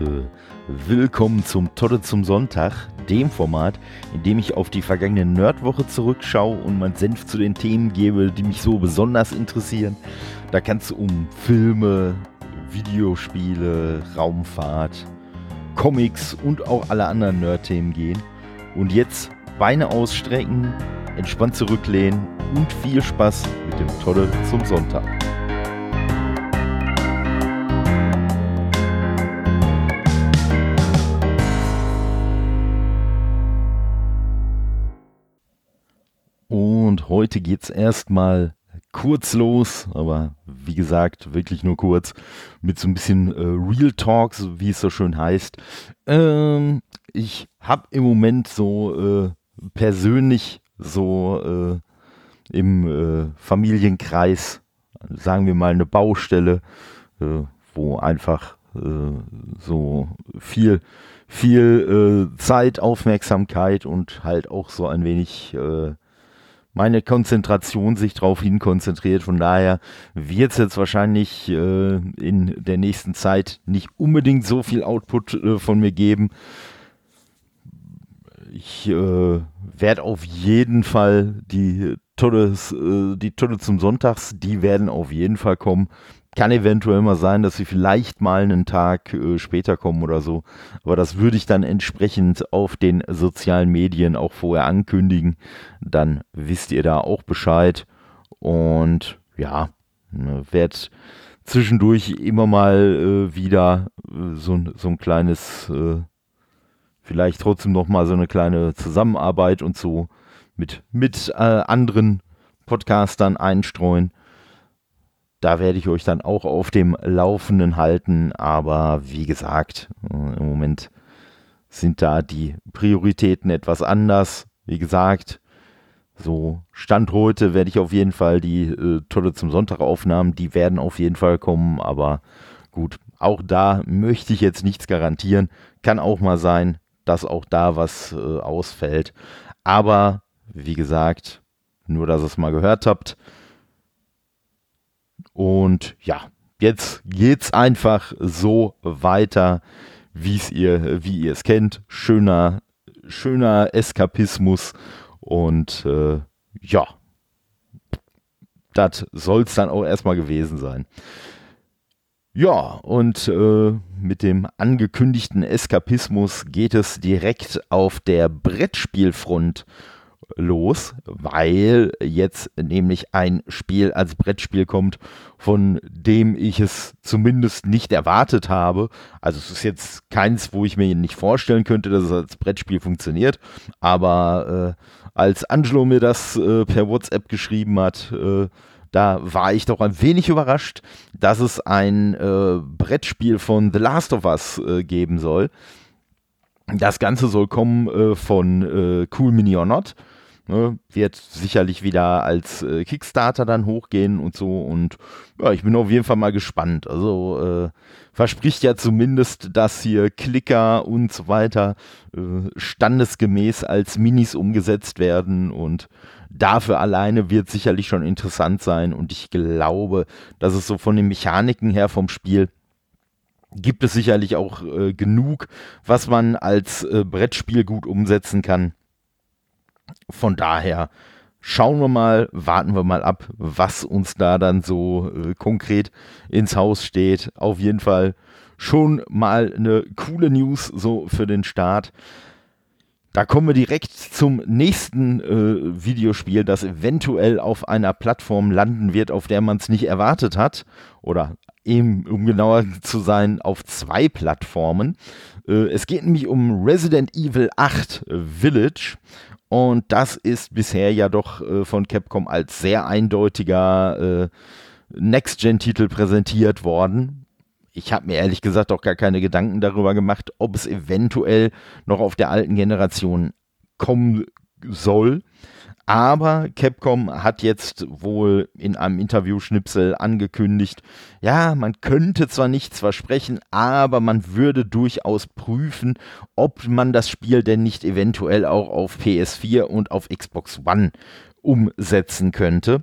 Leute, willkommen zum Todde zum Sonntag, dem Format, in dem ich auf die vergangene Nerdwoche zurückschaue und mein Senf zu den Themen gebe, die mich so besonders interessieren. Da kann es um Filme, Videospiele, Raumfahrt, Comics und auch alle anderen Nerd-Themen gehen. Und jetzt Beine ausstrecken, entspannt zurücklehnen und viel Spaß mit dem Todde zum Sonntag. Heute geht es erstmal kurz los, aber wie gesagt, wirklich nur kurz, mit so ein bisschen äh, Real Talks, wie es so schön heißt. Ähm, ich habe im Moment so äh, persönlich so äh, im äh, Familienkreis, sagen wir mal, eine Baustelle, äh, wo einfach äh, so viel, viel Zeit, Aufmerksamkeit und halt auch so ein wenig meine Konzentration sich darauf hin konzentriert. Von daher wird es jetzt wahrscheinlich äh, in der nächsten Zeit nicht unbedingt so viel Output äh, von mir geben. Ich äh, werde auf jeden Fall die Todes, äh, die Tolle zum Sonntags, die werden auf jeden Fall kommen. Kann eventuell mal sein, dass sie vielleicht mal einen Tag äh, später kommen oder so. Aber das würde ich dann entsprechend auf den sozialen Medien auch vorher ankündigen. Dann wisst ihr da auch Bescheid. Und ja, ne, werde zwischendurch immer mal äh, wieder äh, so, so ein kleines, äh, vielleicht trotzdem noch mal so eine kleine Zusammenarbeit und so mit, mit äh, anderen Podcastern einstreuen. Da werde ich euch dann auch auf dem Laufenden halten. Aber wie gesagt, äh, im Moment sind da die Prioritäten etwas anders. Wie gesagt, so Stand heute werde ich auf jeden Fall die äh, Tolle zum Sonntag aufnahmen. Die werden auf jeden Fall kommen. Aber gut, auch da möchte ich jetzt nichts garantieren. Kann auch mal sein, dass auch da was äh, ausfällt. Aber wie gesagt, nur dass ihr es mal gehört habt. Und ja, jetzt geht's einfach so weiter, wie's ihr, wie ihr es kennt. Schöner, schöner Eskapismus und äh, ja, das soll's dann auch erstmal gewesen sein. Ja, und äh, mit dem angekündigten Eskapismus geht es direkt auf der Brettspielfront los, weil jetzt nämlich ein Spiel als Brettspiel kommt, von dem ich es zumindest nicht erwartet habe. Also es ist jetzt keins, wo ich mir nicht vorstellen könnte, dass es als Brettspiel funktioniert, aber äh, als Angelo mir das äh, per WhatsApp geschrieben hat, äh, da war ich doch ein wenig überrascht, dass es ein äh, Brettspiel von The Last of Us äh, geben soll. Das Ganze soll kommen äh, von äh, Cool Mini or Not. Ne, wird sicherlich wieder als äh, Kickstarter dann hochgehen und so. Und ja, ich bin auf jeden Fall mal gespannt. Also äh, verspricht ja zumindest, dass hier Klicker und so weiter äh, standesgemäß als Minis umgesetzt werden. Und dafür alleine wird sicherlich schon interessant sein. Und ich glaube, dass es so von den Mechaniken her vom Spiel gibt es sicherlich auch äh, genug, was man als äh, Brettspiel gut umsetzen kann von daher schauen wir mal, warten wir mal ab, was uns da dann so äh, konkret ins Haus steht. Auf jeden Fall schon mal eine coole News so für den Start. Da kommen wir direkt zum nächsten äh, Videospiel, das eventuell auf einer Plattform landen wird, auf der man es nicht erwartet hat. Oder eben, um genauer zu sein, auf zwei Plattformen. Äh, es geht nämlich um Resident Evil 8 Village. Und das ist bisher ja doch äh, von Capcom als sehr eindeutiger äh, Next-Gen-Titel präsentiert worden. Ich habe mir ehrlich gesagt auch gar keine Gedanken darüber gemacht, ob es eventuell noch auf der alten Generation kommen soll. Aber Capcom hat jetzt wohl in einem Interview-Schnipsel angekündigt, ja, man könnte zwar nichts versprechen, aber man würde durchaus prüfen, ob man das Spiel denn nicht eventuell auch auf PS4 und auf Xbox One umsetzen könnte.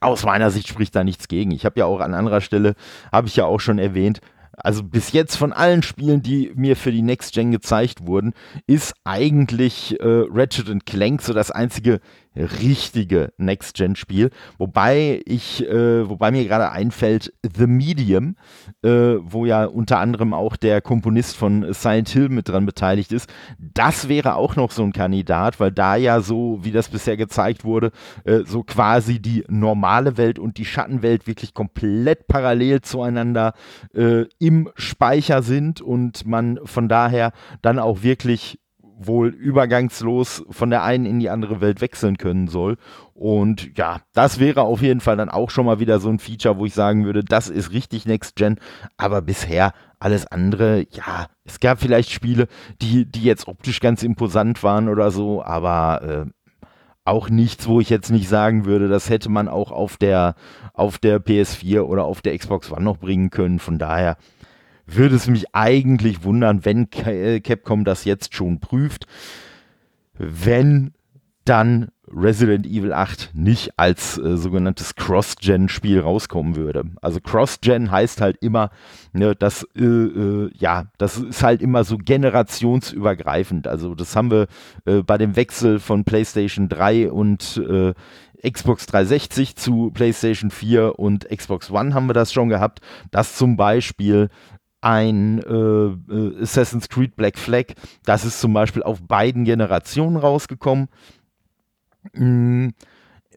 Aus meiner Sicht spricht da nichts gegen. Ich habe ja auch an anderer Stelle, habe ich ja auch schon erwähnt, also bis jetzt von allen Spielen, die mir für die Next Gen gezeigt wurden, ist eigentlich äh, Ratchet Clank so das einzige richtige Next-Gen-Spiel. Wobei ich, äh, wobei mir gerade einfällt, The Medium, äh, wo ja unter anderem auch der Komponist von Silent Hill mit dran beteiligt ist. Das wäre auch noch so ein Kandidat, weil da ja so, wie das bisher gezeigt wurde, äh, so quasi die normale Welt und die Schattenwelt wirklich komplett parallel zueinander äh, im Speicher sind und man von daher dann auch wirklich wohl übergangslos von der einen in die andere Welt wechseln können soll. Und ja, das wäre auf jeden Fall dann auch schon mal wieder so ein Feature, wo ich sagen würde, das ist richtig Next Gen. Aber bisher alles andere, ja, es gab vielleicht Spiele, die, die jetzt optisch ganz imposant waren oder so, aber äh, auch nichts, wo ich jetzt nicht sagen würde, das hätte man auch auf der, auf der PS4 oder auf der Xbox One noch bringen können. Von daher, würde es mich eigentlich wundern, wenn äh, Capcom das jetzt schon prüft. Wenn dann Resident Evil 8 nicht als äh, sogenanntes Cross-Gen-Spiel rauskommen würde. Also Cross-Gen heißt halt immer, ne, dass, äh, äh, ja, das ist halt immer so generationsübergreifend. Also das haben wir äh, bei dem Wechsel von PlayStation 3 und äh, Xbox 360 zu PlayStation 4 und Xbox One haben wir das schon gehabt, dass zum Beispiel ein äh, äh, Assassin's Creed Black Flag. Das ist zum Beispiel auf beiden Generationen rausgekommen. Mm,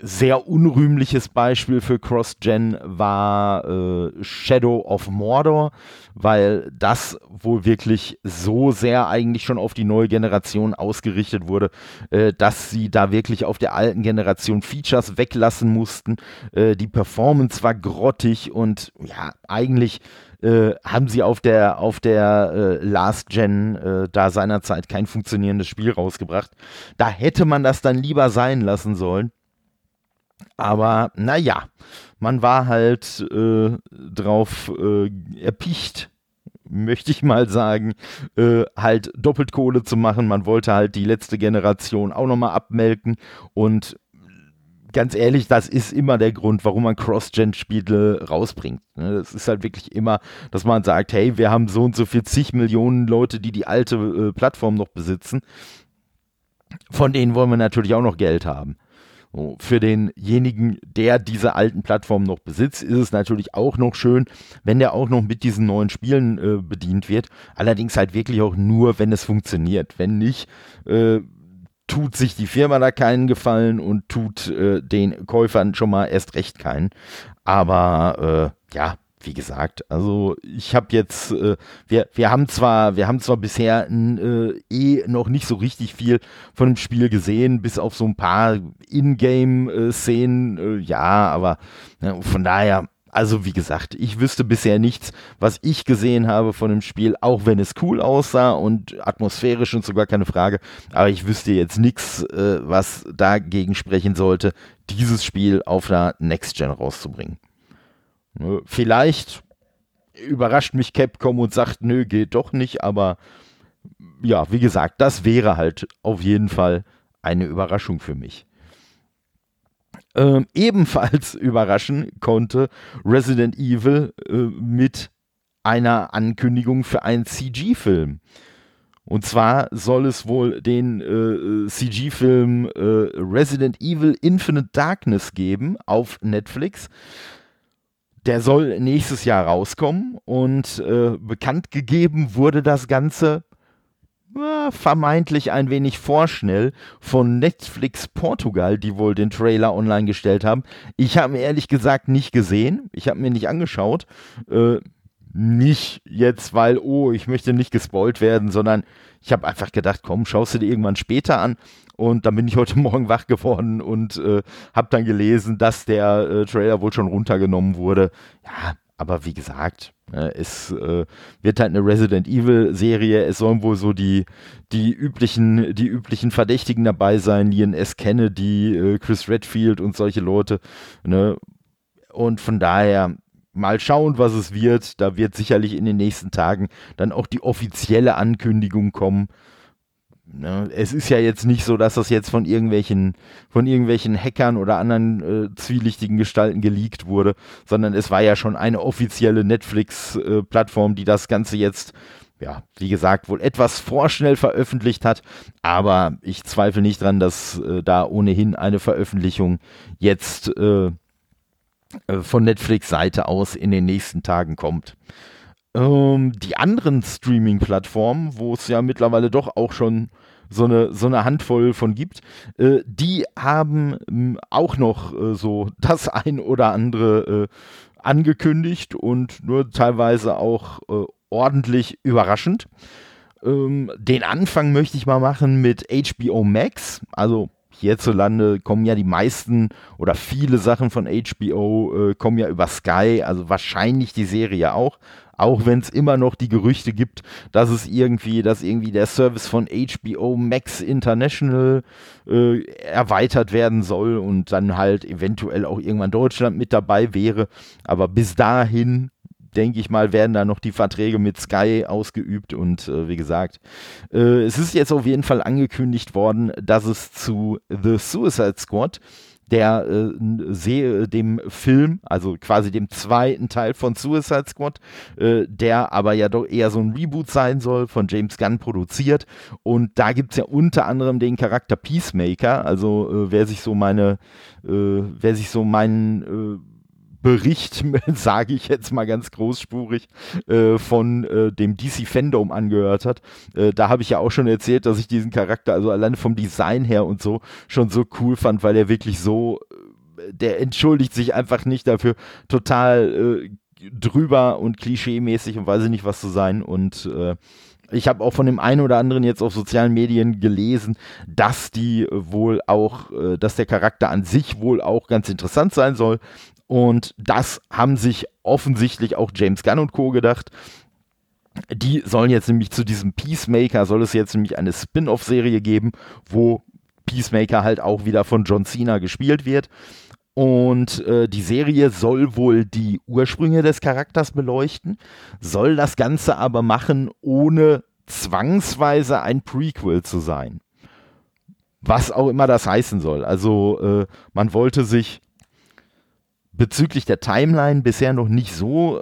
sehr unrühmliches Beispiel für Cross-Gen war äh, Shadow of Mordor, weil das wohl wirklich so sehr eigentlich schon auf die neue Generation ausgerichtet wurde, äh, dass sie da wirklich auf der alten Generation Features weglassen mussten. Äh, die Performance war grottig und ja, eigentlich äh, haben sie auf der, auf der äh, Last Gen äh, da seinerzeit kein funktionierendes Spiel rausgebracht. Da hätte man das dann lieber sein lassen sollen. Aber naja, man war halt äh, drauf äh, erpicht, möchte ich mal sagen, äh, halt doppelt Kohle zu machen. Man wollte halt die letzte Generation auch nochmal abmelken und ganz ehrlich, das ist immer der Grund, warum man Cross-Gen-Spiele rausbringt. Ne? Das ist halt wirklich immer, dass man sagt, hey, wir haben so und so viel zig Millionen Leute, die die alte äh, Plattform noch besitzen. Von denen wollen wir natürlich auch noch Geld haben. So, für denjenigen, der diese alten Plattformen noch besitzt, ist es natürlich auch noch schön, wenn der auch noch mit diesen neuen Spielen äh, bedient wird. Allerdings halt wirklich auch nur, wenn es funktioniert. Wenn nicht, äh, tut sich die Firma da keinen Gefallen und tut äh, den Käufern schon mal erst recht keinen. Aber äh, ja, wie gesagt, also ich habe jetzt, äh, wir, wir haben zwar, wir haben zwar bisher äh, eh noch nicht so richtig viel von dem Spiel gesehen, bis auf so ein paar Ingame-Szenen, äh, ja, aber ne, von daher also wie gesagt, ich wüsste bisher nichts, was ich gesehen habe von dem Spiel, auch wenn es cool aussah und atmosphärisch und sogar keine Frage. Aber ich wüsste jetzt nichts, äh, was dagegen sprechen sollte, dieses Spiel auf einer Next Gen rauszubringen. Ne, vielleicht überrascht mich Capcom und sagt, nö, geht doch nicht, aber ja, wie gesagt, das wäre halt auf jeden Fall eine Überraschung für mich. Ähm, ebenfalls überraschen konnte Resident Evil äh, mit einer Ankündigung für einen CG-Film. Und zwar soll es wohl den äh, CG-Film äh, Resident Evil Infinite Darkness geben auf Netflix. Der soll nächstes Jahr rauskommen und äh, bekannt gegeben wurde das Ganze vermeintlich ein wenig vorschnell von Netflix Portugal, die wohl den Trailer online gestellt haben. Ich habe mir ehrlich gesagt nicht gesehen. Ich habe mir nicht angeschaut. Äh, nicht jetzt, weil, oh, ich möchte nicht gespoilt werden, sondern ich habe einfach gedacht, komm, schaust du dir irgendwann später an. Und dann bin ich heute Morgen wach geworden und äh, habe dann gelesen, dass der äh, Trailer wohl schon runtergenommen wurde. Ja, aber wie gesagt, äh, es äh, wird halt eine Resident Evil Serie. Es sollen wohl so die, die üblichen, die üblichen Verdächtigen dabei sein, Ian S. Kennedy, äh, Chris Redfield und solche Leute. Ne? Und von daher mal schauen, was es wird. Da wird sicherlich in den nächsten Tagen dann auch die offizielle Ankündigung kommen. Ne? Es ist ja jetzt nicht so, dass das jetzt von irgendwelchen, von irgendwelchen Hackern oder anderen äh, zwielichtigen Gestalten geleakt wurde, sondern es war ja schon eine offizielle Netflix-Plattform, äh, die das Ganze jetzt, ja, wie gesagt, wohl etwas vorschnell veröffentlicht hat. Aber ich zweifle nicht dran, dass äh, da ohnehin eine Veröffentlichung jetzt äh, äh, von Netflix-Seite aus in den nächsten Tagen kommt. Ähm, die anderen Streaming-Plattformen, wo es ja mittlerweile doch auch schon so eine, so eine Handvoll von gibt, äh, die haben äh, auch noch äh, so das ein oder andere äh, angekündigt und nur teilweise auch äh, ordentlich überraschend. Ähm, den Anfang möchte ich mal machen mit HBO Max, also hierzulande kommen ja die meisten oder viele Sachen von HBO äh, kommen ja über Sky, also wahrscheinlich die Serie auch auch wenn es immer noch die Gerüchte gibt, dass es irgendwie, dass irgendwie der Service von HBO Max International äh, erweitert werden soll und dann halt eventuell auch irgendwann Deutschland mit dabei wäre. Aber bis dahin denke ich mal, werden da noch die Verträge mit Sky ausgeübt und äh, wie gesagt, äh, es ist jetzt auf jeden Fall angekündigt worden, dass es zu The Suicide Squad der äh, dem Film, also quasi dem zweiten Teil von Suicide Squad, äh, der aber ja doch eher so ein Reboot sein soll, von James Gunn produziert. Und da gibt es ja unter anderem den Charakter Peacemaker, also äh, wer sich so meine, äh, wer sich so meinen äh, Bericht, sage ich jetzt mal ganz großspurig, äh, von äh, dem DC Fandom angehört hat. Äh, da habe ich ja auch schon erzählt, dass ich diesen Charakter, also allein vom Design her und so, schon so cool fand, weil er wirklich so, äh, der entschuldigt sich einfach nicht dafür, total äh, drüber und klischee-mäßig und weiß ich nicht was zu sein und äh, ich habe auch von dem einen oder anderen jetzt auf sozialen Medien gelesen, dass die wohl auch, dass der Charakter an sich wohl auch ganz interessant sein soll. Und das haben sich offensichtlich auch James Gunn und Co. gedacht. Die sollen jetzt nämlich zu diesem Peacemaker, soll es jetzt nämlich eine Spin-off-Serie geben, wo Peacemaker halt auch wieder von John Cena gespielt wird. Und äh, die Serie soll wohl die Ursprünge des Charakters beleuchten, soll das Ganze aber machen, ohne zwangsweise ein Prequel zu sein. Was auch immer das heißen soll. Also äh, man wollte sich bezüglich der Timeline bisher noch nicht so äh,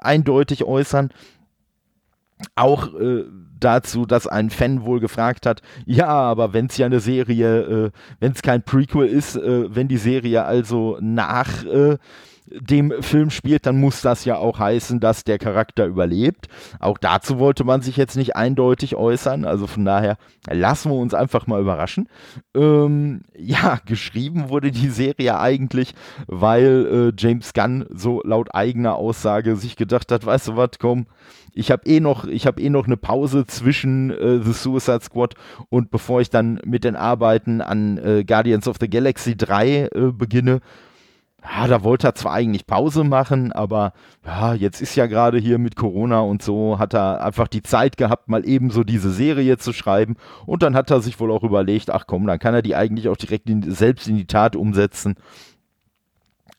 eindeutig äußern. Auch äh, dazu, dass ein Fan wohl gefragt hat, ja, aber wenn es ja eine Serie, äh, wenn es kein Prequel ist, äh, wenn die Serie also nach äh, dem Film spielt, dann muss das ja auch heißen, dass der Charakter überlebt. Auch dazu wollte man sich jetzt nicht eindeutig äußern. Also von daher lassen wir uns einfach mal überraschen. Ähm, ja, geschrieben wurde die Serie eigentlich, weil äh, James Gunn so laut eigener Aussage sich gedacht hat, weißt du was, komm, ich habe eh noch, ich habe eh noch eine Pause zwischen äh, The Suicide Squad und bevor ich dann mit den Arbeiten an äh, Guardians of the Galaxy 3 äh, beginne, ja, da wollte er zwar eigentlich Pause machen, aber ja, jetzt ist ja gerade hier mit Corona und so, hat er einfach die Zeit gehabt, mal eben so diese Serie zu schreiben. Und dann hat er sich wohl auch überlegt, ach komm, dann kann er die eigentlich auch direkt in, selbst in die Tat umsetzen.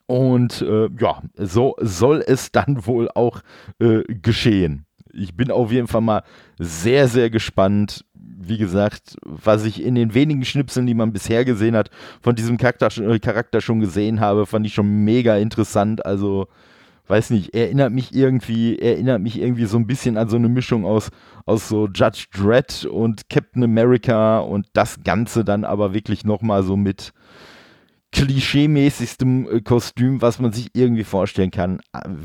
Und äh, ja, so soll es dann wohl auch äh, geschehen. Ich bin auf jeden Fall mal sehr, sehr gespannt, wie gesagt, was ich in den wenigen Schnipseln, die man bisher gesehen hat, von diesem Charakter, schon gesehen habe, fand ich schon mega interessant. Also, weiß nicht, erinnert mich irgendwie, erinnert mich irgendwie so ein bisschen an so eine Mischung aus, aus so Judge Dredd und Captain America und das Ganze dann aber wirklich nochmal so mit, klischeemäßigstem äh, Kostüm, was man sich irgendwie vorstellen kann.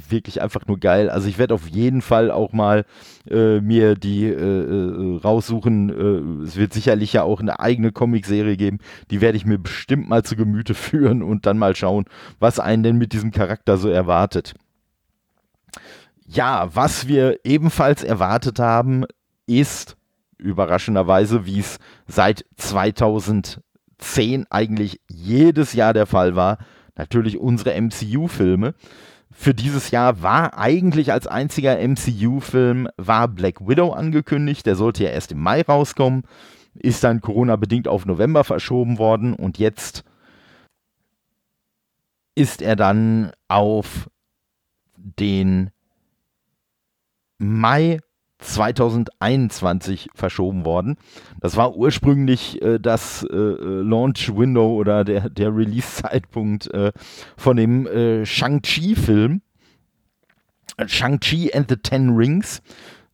Wirklich einfach nur geil. Also ich werde auf jeden Fall auch mal äh, mir die äh, äh, raussuchen. Äh, es wird sicherlich ja auch eine eigene Comicserie geben. Die werde ich mir bestimmt mal zu Gemüte führen und dann mal schauen, was einen denn mit diesem Charakter so erwartet. Ja, was wir ebenfalls erwartet haben, ist überraschenderweise, wie es seit 2000 10 eigentlich jedes Jahr der Fall war. Natürlich unsere MCU-Filme. Für dieses Jahr war eigentlich als einziger MCU-Film war Black Widow angekündigt. Der sollte ja erst im Mai rauskommen. Ist dann Corona-bedingt auf November verschoben worden und jetzt ist er dann auf den Mai 2021 verschoben worden. Das war ursprünglich äh, das äh, äh, Launch-Window oder der, der Release-Zeitpunkt äh, von dem äh, Shang-Chi-Film. Shang-Chi and the Ten Rings.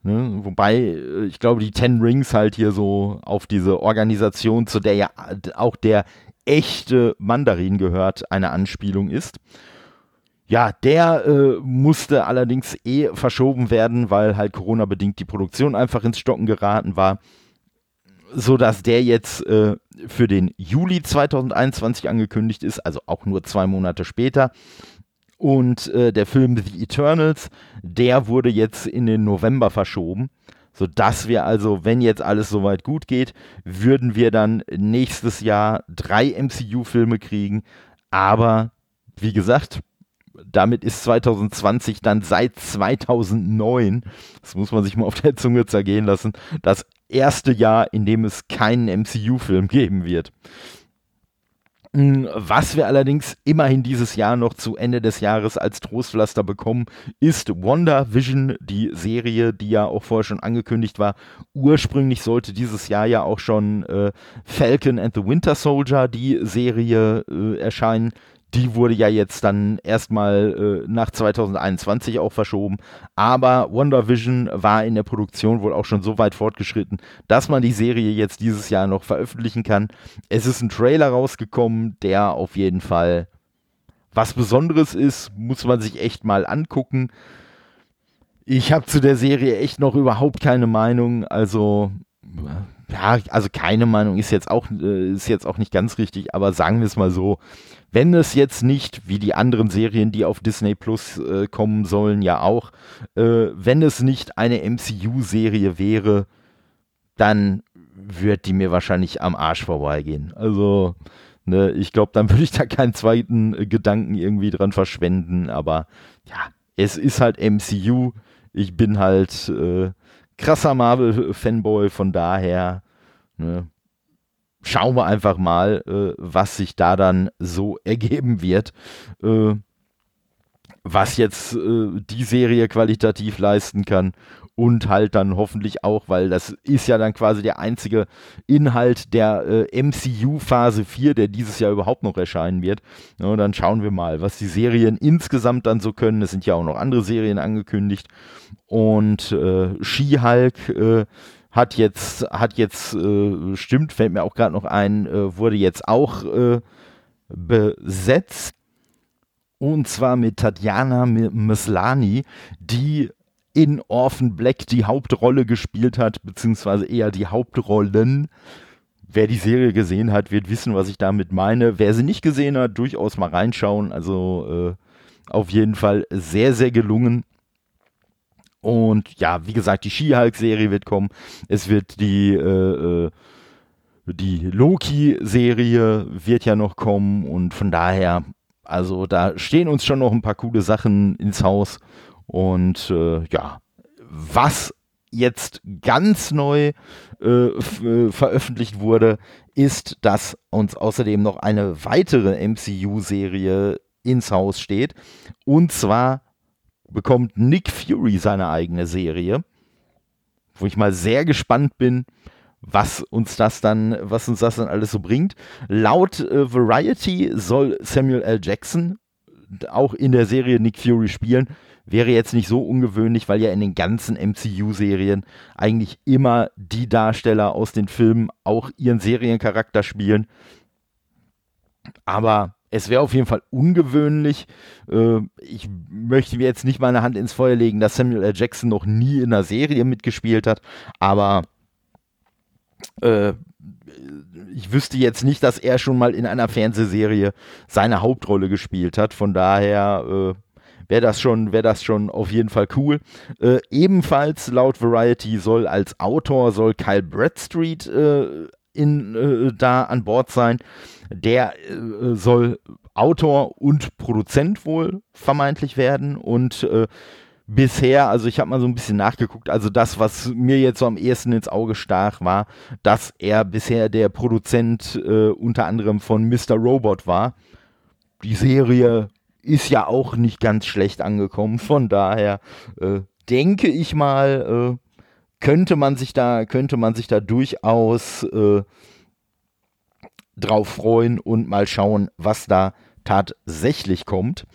Ne? Wobei, äh, ich glaube, die Ten Rings halt hier so auf diese Organisation, zu der ja auch der echte Mandarin gehört, eine Anspielung ist. Ja, der äh, musste allerdings eh verschoben werden, weil halt Corona-bedingt die Produktion einfach ins Stocken geraten war, sodass der jetzt äh, für den Juli 2021 angekündigt ist, also auch nur zwei Monate später. Und äh, der Film The Eternals, der wurde jetzt in den November verschoben, sodass wir also, wenn jetzt alles soweit gut geht, würden wir dann nächstes Jahr drei MCU-Filme kriegen. Aber wie gesagt, damit ist 2020 dann seit 2009, das muss man sich mal auf der Zunge zergehen lassen, das erste Jahr, in dem es keinen MCU-Film geben wird. Hm, was wir allerdings immerhin dieses Jahr noch zu Ende des Jahres als Trostpflaster bekommen, ist Wonder Vision, die Serie, die ja auch vorher schon angekündigt war. Ursprünglich sollte dieses Jahr ja auch schon äh, Falcon and the Winter Soldier, die Serie, äh, erscheinen die wurde ja jetzt dann erstmal äh, nach 2021 auch verschoben. Aber Wonder Vision war in der Produktion wohl auch schon so weit fortgeschritten, dass man die Serie jetzt dieses Jahr noch veröffentlichen kann. Es ist ein Trailer rausgekommen, der auf jeden Fall was Besonderes ist, muss man sich echt mal angucken. Ich habe zu der Serie echt noch überhaupt keine Meinung. Also ja, also keine Meinung ist jetzt auch äh, ist jetzt auch nicht ganz richtig, aber sagen wir es mal so, wenn es jetzt nicht, wie die anderen Serien, die auf Disney Plus äh, kommen sollen, ja auch, äh, wenn es nicht eine MCU-Serie wäre, dann wird die mir wahrscheinlich am Arsch vorbeigehen. Also, ne, ich glaube, dann würde ich da keinen zweiten äh, Gedanken irgendwie dran verschwenden, aber ja, es ist halt MCU. Ich bin halt äh, krasser Marvel-Fanboy, von daher, ne, schauen wir einfach mal, äh, was sich da dann so ergeben wird. Äh, was jetzt äh, die Serie qualitativ leisten kann und halt dann hoffentlich auch, weil das ist ja dann quasi der einzige Inhalt der äh, MCU Phase 4, der dieses Jahr überhaupt noch erscheinen wird. Ja, dann schauen wir mal, was die Serien insgesamt dann so können. Es sind ja auch noch andere Serien angekündigt. Und äh, She-Hulk äh, hat jetzt, hat jetzt, äh, stimmt, fällt mir auch gerade noch ein, äh, wurde jetzt auch äh, besetzt. Und zwar mit Tatjana Mislani, die in Orphan Black die Hauptrolle gespielt hat, beziehungsweise eher die Hauptrollen. Wer die Serie gesehen hat, wird wissen, was ich damit meine. Wer sie nicht gesehen hat, durchaus mal reinschauen. Also äh, auf jeden Fall sehr, sehr gelungen. Und ja, wie gesagt, die She-Hulk-Serie wird kommen. Es wird die, äh, äh, die Loki-Serie wird ja noch kommen. Und von daher, also da stehen uns schon noch ein paar coole Sachen ins Haus. Und äh, ja, was jetzt ganz neu äh, äh veröffentlicht wurde, ist, dass uns außerdem noch eine weitere MCU-Serie ins Haus steht. Und zwar bekommt Nick Fury seine eigene Serie, wo ich mal sehr gespannt bin, was uns das dann, was uns das dann alles so bringt. Laut äh, Variety soll Samuel L. Jackson auch in der Serie Nick Fury spielen. Wäre jetzt nicht so ungewöhnlich, weil ja in den ganzen MCU-Serien eigentlich immer die Darsteller aus den Filmen auch ihren Seriencharakter spielen. Aber es wäre auf jeden Fall ungewöhnlich. Äh, ich möchte mir jetzt nicht meine Hand ins Feuer legen, dass Samuel L. Jackson noch nie in einer Serie mitgespielt hat, aber äh, ich wüsste jetzt nicht, dass er schon mal in einer Fernsehserie seine Hauptrolle gespielt hat. Von daher äh, wäre das schon, wäre das schon auf jeden Fall cool. Äh, ebenfalls laut Variety soll als Autor soll Kyle Bradstreet äh, in, äh, da an Bord sein. Der äh, soll Autor und Produzent wohl vermeintlich werden und äh, bisher, also ich habe mal so ein bisschen nachgeguckt, also das, was mir jetzt so am ehesten ins Auge stach, war, dass er bisher der Produzent äh, unter anderem von Mr. Robot war. Die Serie ist ja auch nicht ganz schlecht angekommen, von daher äh, denke ich mal, äh, könnte man sich da, könnte man sich da durchaus äh, drauf freuen und mal schauen, was da tatsächlich kommt.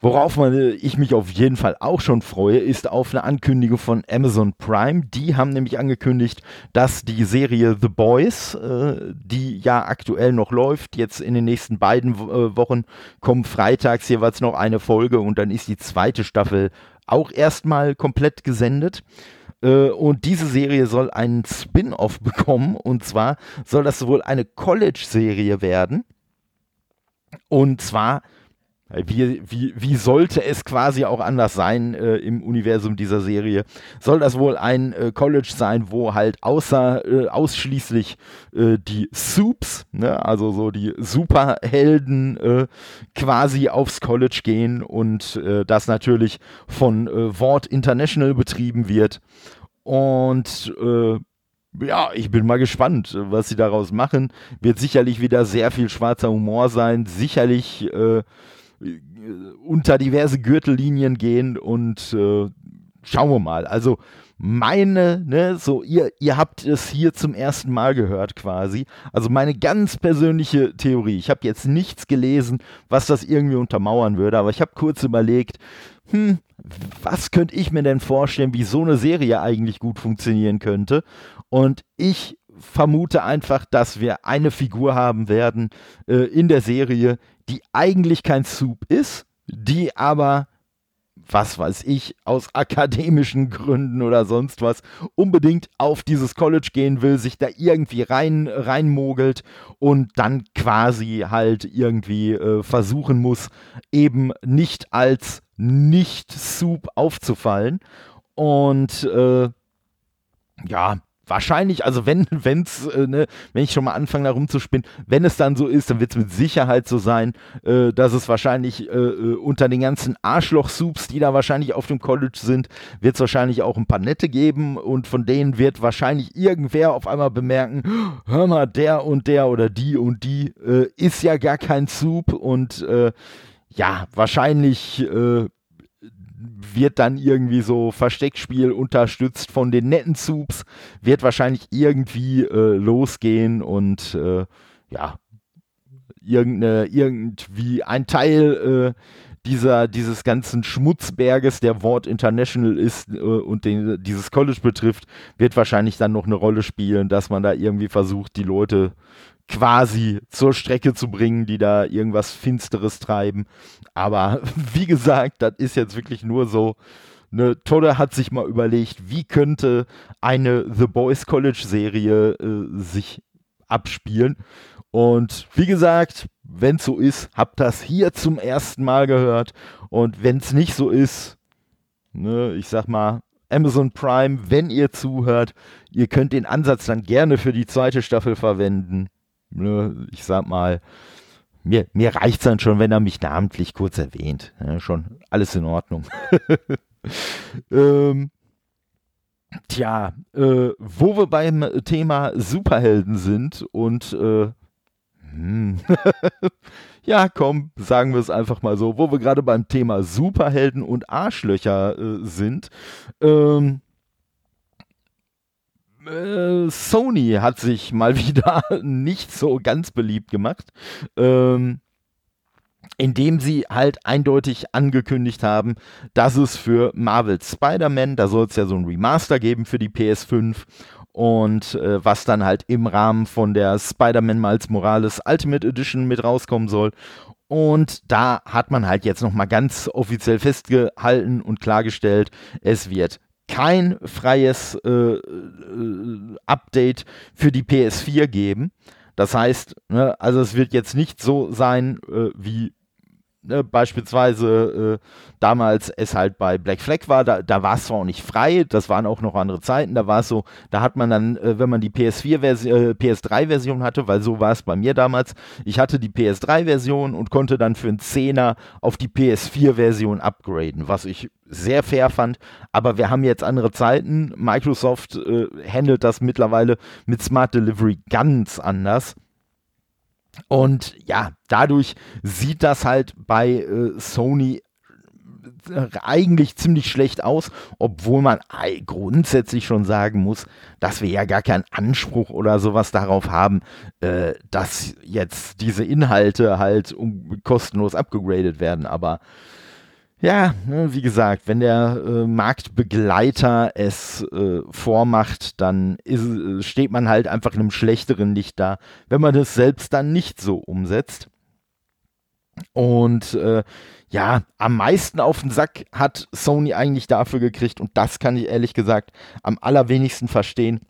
Worauf äh, ich mich auf jeden Fall auch schon freue, ist auf eine Ankündigung von Amazon Prime. Die haben nämlich angekündigt, dass die Serie The Boys, äh, die ja aktuell noch läuft, jetzt in den nächsten beiden äh, Wochen kommen freitags jeweils noch eine Folge und dann ist die zweite Staffel auch erstmal komplett gesendet. Äh, und diese Serie soll einen Spin-off bekommen. Und zwar soll das wohl eine College-Serie werden. Und zwar wie, wie, wie sollte es quasi auch anders sein äh, im Universum dieser Serie? Soll das wohl ein äh, College sein, wo halt außer äh, ausschließlich äh, die Soups, ne, also so die Superhelden äh, quasi aufs College gehen und äh, das natürlich von Wort International betrieben wird. Und ja, ich bin mal gespannt, was sie daraus machen. Wird sicherlich wieder sehr viel schwarzer Humor sein, sicherlich unter diverse Gürtellinien gehen und äh, schauen wir mal. Also meine, ne, so ihr, ihr habt es hier zum ersten Mal gehört quasi. Also meine ganz persönliche Theorie. Ich habe jetzt nichts gelesen, was das irgendwie untermauern würde, aber ich habe kurz überlegt, hm, was könnte ich mir denn vorstellen, wie so eine Serie eigentlich gut funktionieren könnte? Und ich vermute einfach, dass wir eine Figur haben werden äh, in der Serie, die eigentlich kein Soup ist, die aber, was weiß ich, aus akademischen Gründen oder sonst was, unbedingt auf dieses College gehen will, sich da irgendwie rein, reinmogelt und dann quasi halt irgendwie äh, versuchen muss, eben nicht als Nicht-Soup aufzufallen. Und äh, ja, wahrscheinlich, also wenn, wenn's, äh, ne, wenn ich schon mal anfange da rumzuspinnen, wenn es dann so ist, dann wird es mit Sicherheit so sein, äh, dass es wahrscheinlich äh, äh unter den ganzen Arschloch-Soups, die da wahrscheinlich auf dem College sind, wird es wahrscheinlich auch ein paar nette geben und von denen wird wahrscheinlich irgendwer auf einmal bemerken, hör mal, der und der oder die und die äh, ist ja gar kein Soup und äh, ja, wahrscheinlich wird dann irgendwie so Versteckspiel unterstützt von den netten Soups, wird wahrscheinlich irgendwie äh, losgehen und äh, ja, irgendeine, irgendwie ein Teil äh, dieser, dieses ganzen Schmutzberges, der Wort International ist äh, und den, dieses College betrifft, wird wahrscheinlich dann noch eine Rolle spielen, dass man da irgendwie versucht, die Leute quasi zur Strecke zu bringen, die da irgendwas Finsteres treiben. Aber wie gesagt, das ist jetzt wirklich nur so. Ne, Todde hat sich mal überlegt, wie könnte eine The Boys College Serie äh, sich abspielen. Und wie gesagt, wenn es so ist, habt das hier zum ersten Mal gehört. Und wenn es nicht so ist, ne, ich sag mal, Amazon Prime, wenn ihr zuhört, ihr könnt den Ansatz dann gerne für die zweite Staffel verwenden. Ne, ich sag mal, mir, mir reicht es dann schon, wenn er mich namentlich kurz erwähnt. Ja, schon alles in Ordnung. ähm, tja, äh, wo wir beim Thema Superhelden sind und äh, hm, ja, komm, sagen wir es einfach mal so, wo wir gerade beim Thema Superhelden und Arschlöcher äh, sind. Ähm, äh, Sony hat sich mal wieder nicht so ganz beliebt gemacht. Ähm, indem sie halt eindeutig angekündigt haben, dass es für Marvel's Spider-Man, da soll es ja so ein Remaster geben für die PS5 und äh, was dann halt im Rahmen von der Spider-Man Miles Morales Ultimate Edition mit rauskommen soll. Und da hat man halt jetzt nochmal ganz offiziell festgehalten und klargestellt, es wird kein freies äh, äh, Update für die PS4 geben. Das heißt, ne, also es wird jetzt nicht so sein äh, wie Ne, beispielsweise äh, damals es halt bei Black Flag war, da, da war es zwar auch nicht frei, das waren auch noch andere Zeiten, da war es so, da hat man dann, äh, wenn man die PS4-Version, äh, PS3-Version hatte, weil so war es bei mir damals, ich hatte die PS3-Version und konnte dann für einen Zehner auf die PS4-Version upgraden, was ich sehr fair fand, aber wir haben jetzt andere Zeiten, Microsoft äh, handelt das mittlerweile mit Smart Delivery ganz anders und ja, dadurch sieht das halt bei äh, Sony eigentlich ziemlich schlecht aus, obwohl man grundsätzlich schon sagen muss, dass wir ja gar keinen Anspruch oder sowas darauf haben, äh, dass jetzt diese Inhalte halt um, kostenlos abgegradet werden. Aber ja, ne, wie gesagt, wenn der äh, Marktbegleiter es äh, vormacht, dann ist, äh, steht man halt einfach in einem schlechteren Licht da, wenn man es selbst dann nicht so umsetzt. Und äh, ja, am meisten auf den Sack hat Sony eigentlich dafür gekriegt und das kann ich ehrlich gesagt am allerwenigsten verstehen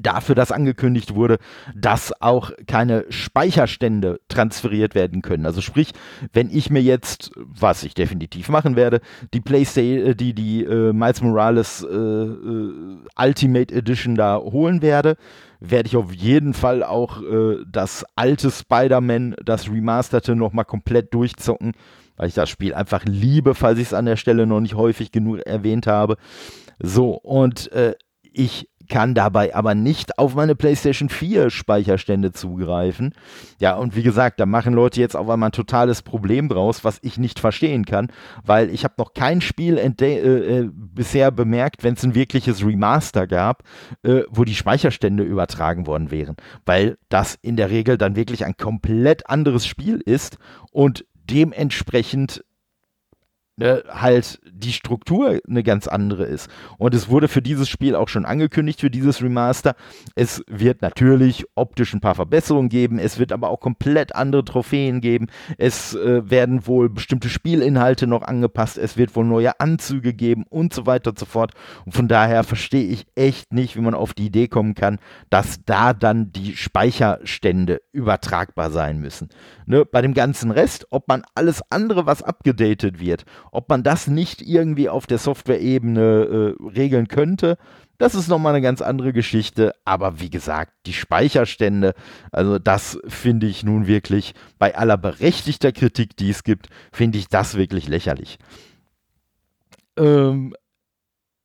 dafür, dass angekündigt wurde, dass auch keine Speicherstände transferiert werden können. Also sprich, wenn ich mir jetzt, was ich definitiv machen werde, die PlayStation, äh, die die äh, Miles Morales äh, äh, Ultimate Edition da holen werde, werde ich auf jeden Fall auch äh, das alte Spider-Man, das Remasterte, nochmal komplett durchzocken, weil ich das Spiel einfach liebe, falls ich es an der Stelle noch nicht häufig genug erwähnt habe. So, und äh, ich kann dabei aber nicht auf meine PlayStation 4 Speicherstände zugreifen. Ja, und wie gesagt, da machen Leute jetzt auf einmal ein totales Problem draus, was ich nicht verstehen kann, weil ich habe noch kein Spiel äh, äh, bisher bemerkt, wenn es ein wirkliches Remaster gab, äh, wo die Speicherstände übertragen worden wären, weil das in der Regel dann wirklich ein komplett anderes Spiel ist und dementsprechend ne, halt die Struktur eine ganz andere ist. Und es wurde für dieses Spiel auch schon angekündigt, für dieses Remaster. Es wird natürlich optisch ein paar Verbesserungen geben, es wird aber auch komplett andere Trophäen geben. Es äh, werden wohl bestimmte Spielinhalte noch angepasst, es wird wohl neue Anzüge geben und so weiter und so fort. Und von daher verstehe ich echt nicht, wie man auf die Idee kommen kann, dass da dann die Speicherstände übertragbar sein müssen. Ne, bei dem ganzen Rest, ob man alles andere, was abgedatet wird, ob man das nicht irgendwie auf der Software-Ebene äh, regeln könnte, das ist nochmal eine ganz andere Geschichte. Aber wie gesagt, die Speicherstände, also das finde ich nun wirklich bei aller berechtigter Kritik, die es gibt, finde ich das wirklich lächerlich. Ähm,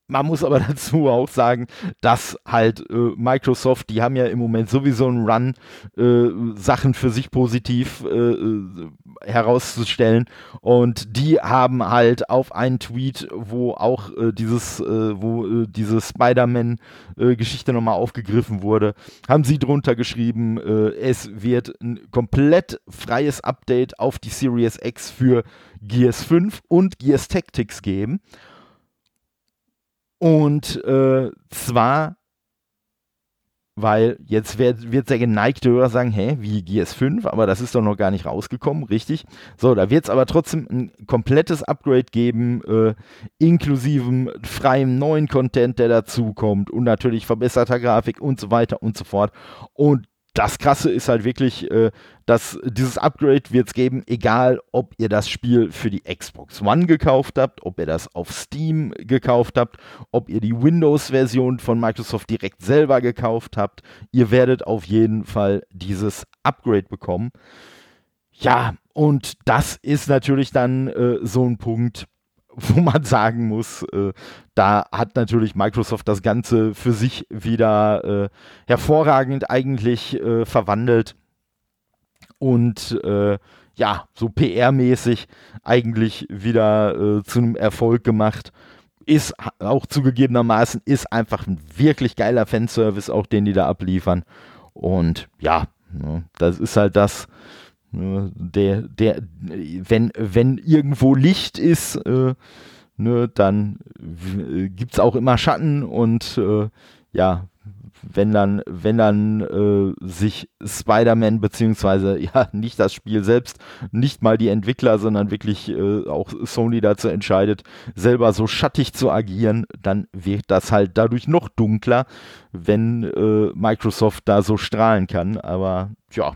man muss aber dazu auch sagen, dass halt äh, Microsoft, die haben ja im Moment sowieso einen Run, äh, Sachen für sich positiv äh, äh, herauszustellen. Und die haben halt auf einen Tweet, wo auch äh, dieses, äh, wo diese Spider-Man-Geschichte nochmal aufgegriffen wurde, haben sie drunter geschrieben, es wird ein komplett freies Update auf die Series X für Gears 5 und Gears Tactics geben. Und äh, zwar, weil jetzt wird, wird der geneigte Hörer sagen, hä, wie GS5, aber das ist doch noch gar nicht rausgekommen, richtig? So, da wird es aber trotzdem ein komplettes Upgrade geben, äh, inklusive freiem neuen Content, der dazukommt und natürlich verbesserter Grafik und so weiter und so fort. Und das Krasse ist halt wirklich, äh, dass dieses Upgrade wird es geben, egal ob ihr das Spiel für die Xbox One gekauft habt, ob ihr das auf Steam gekauft habt, ob ihr die Windows-Version von Microsoft direkt selber gekauft habt. Ihr werdet auf jeden Fall dieses Upgrade bekommen. Ja, und das ist natürlich dann äh, so ein Punkt, wo man sagen muss, äh, da hat natürlich Microsoft das Ganze für sich wieder äh, hervorragend eigentlich äh, verwandelt und äh, ja, so PR-mäßig eigentlich wieder äh, zu einem Erfolg gemacht. Ist auch zugegebenermaßen, ist einfach ein wirklich geiler Fanservice, auch den die da abliefern. Und ja, ne, das ist halt das, der, der, wenn, wenn irgendwo Licht ist, äh, ne, dann gibt es auch immer Schatten und äh, ja, wenn dann, wenn dann äh, sich Spider-Man beziehungsweise ja nicht das Spiel selbst, nicht mal die Entwickler, sondern wirklich äh, auch Sony dazu entscheidet, selber so schattig zu agieren, dann wird das halt dadurch noch dunkler, wenn äh, Microsoft da so strahlen kann. Aber ja,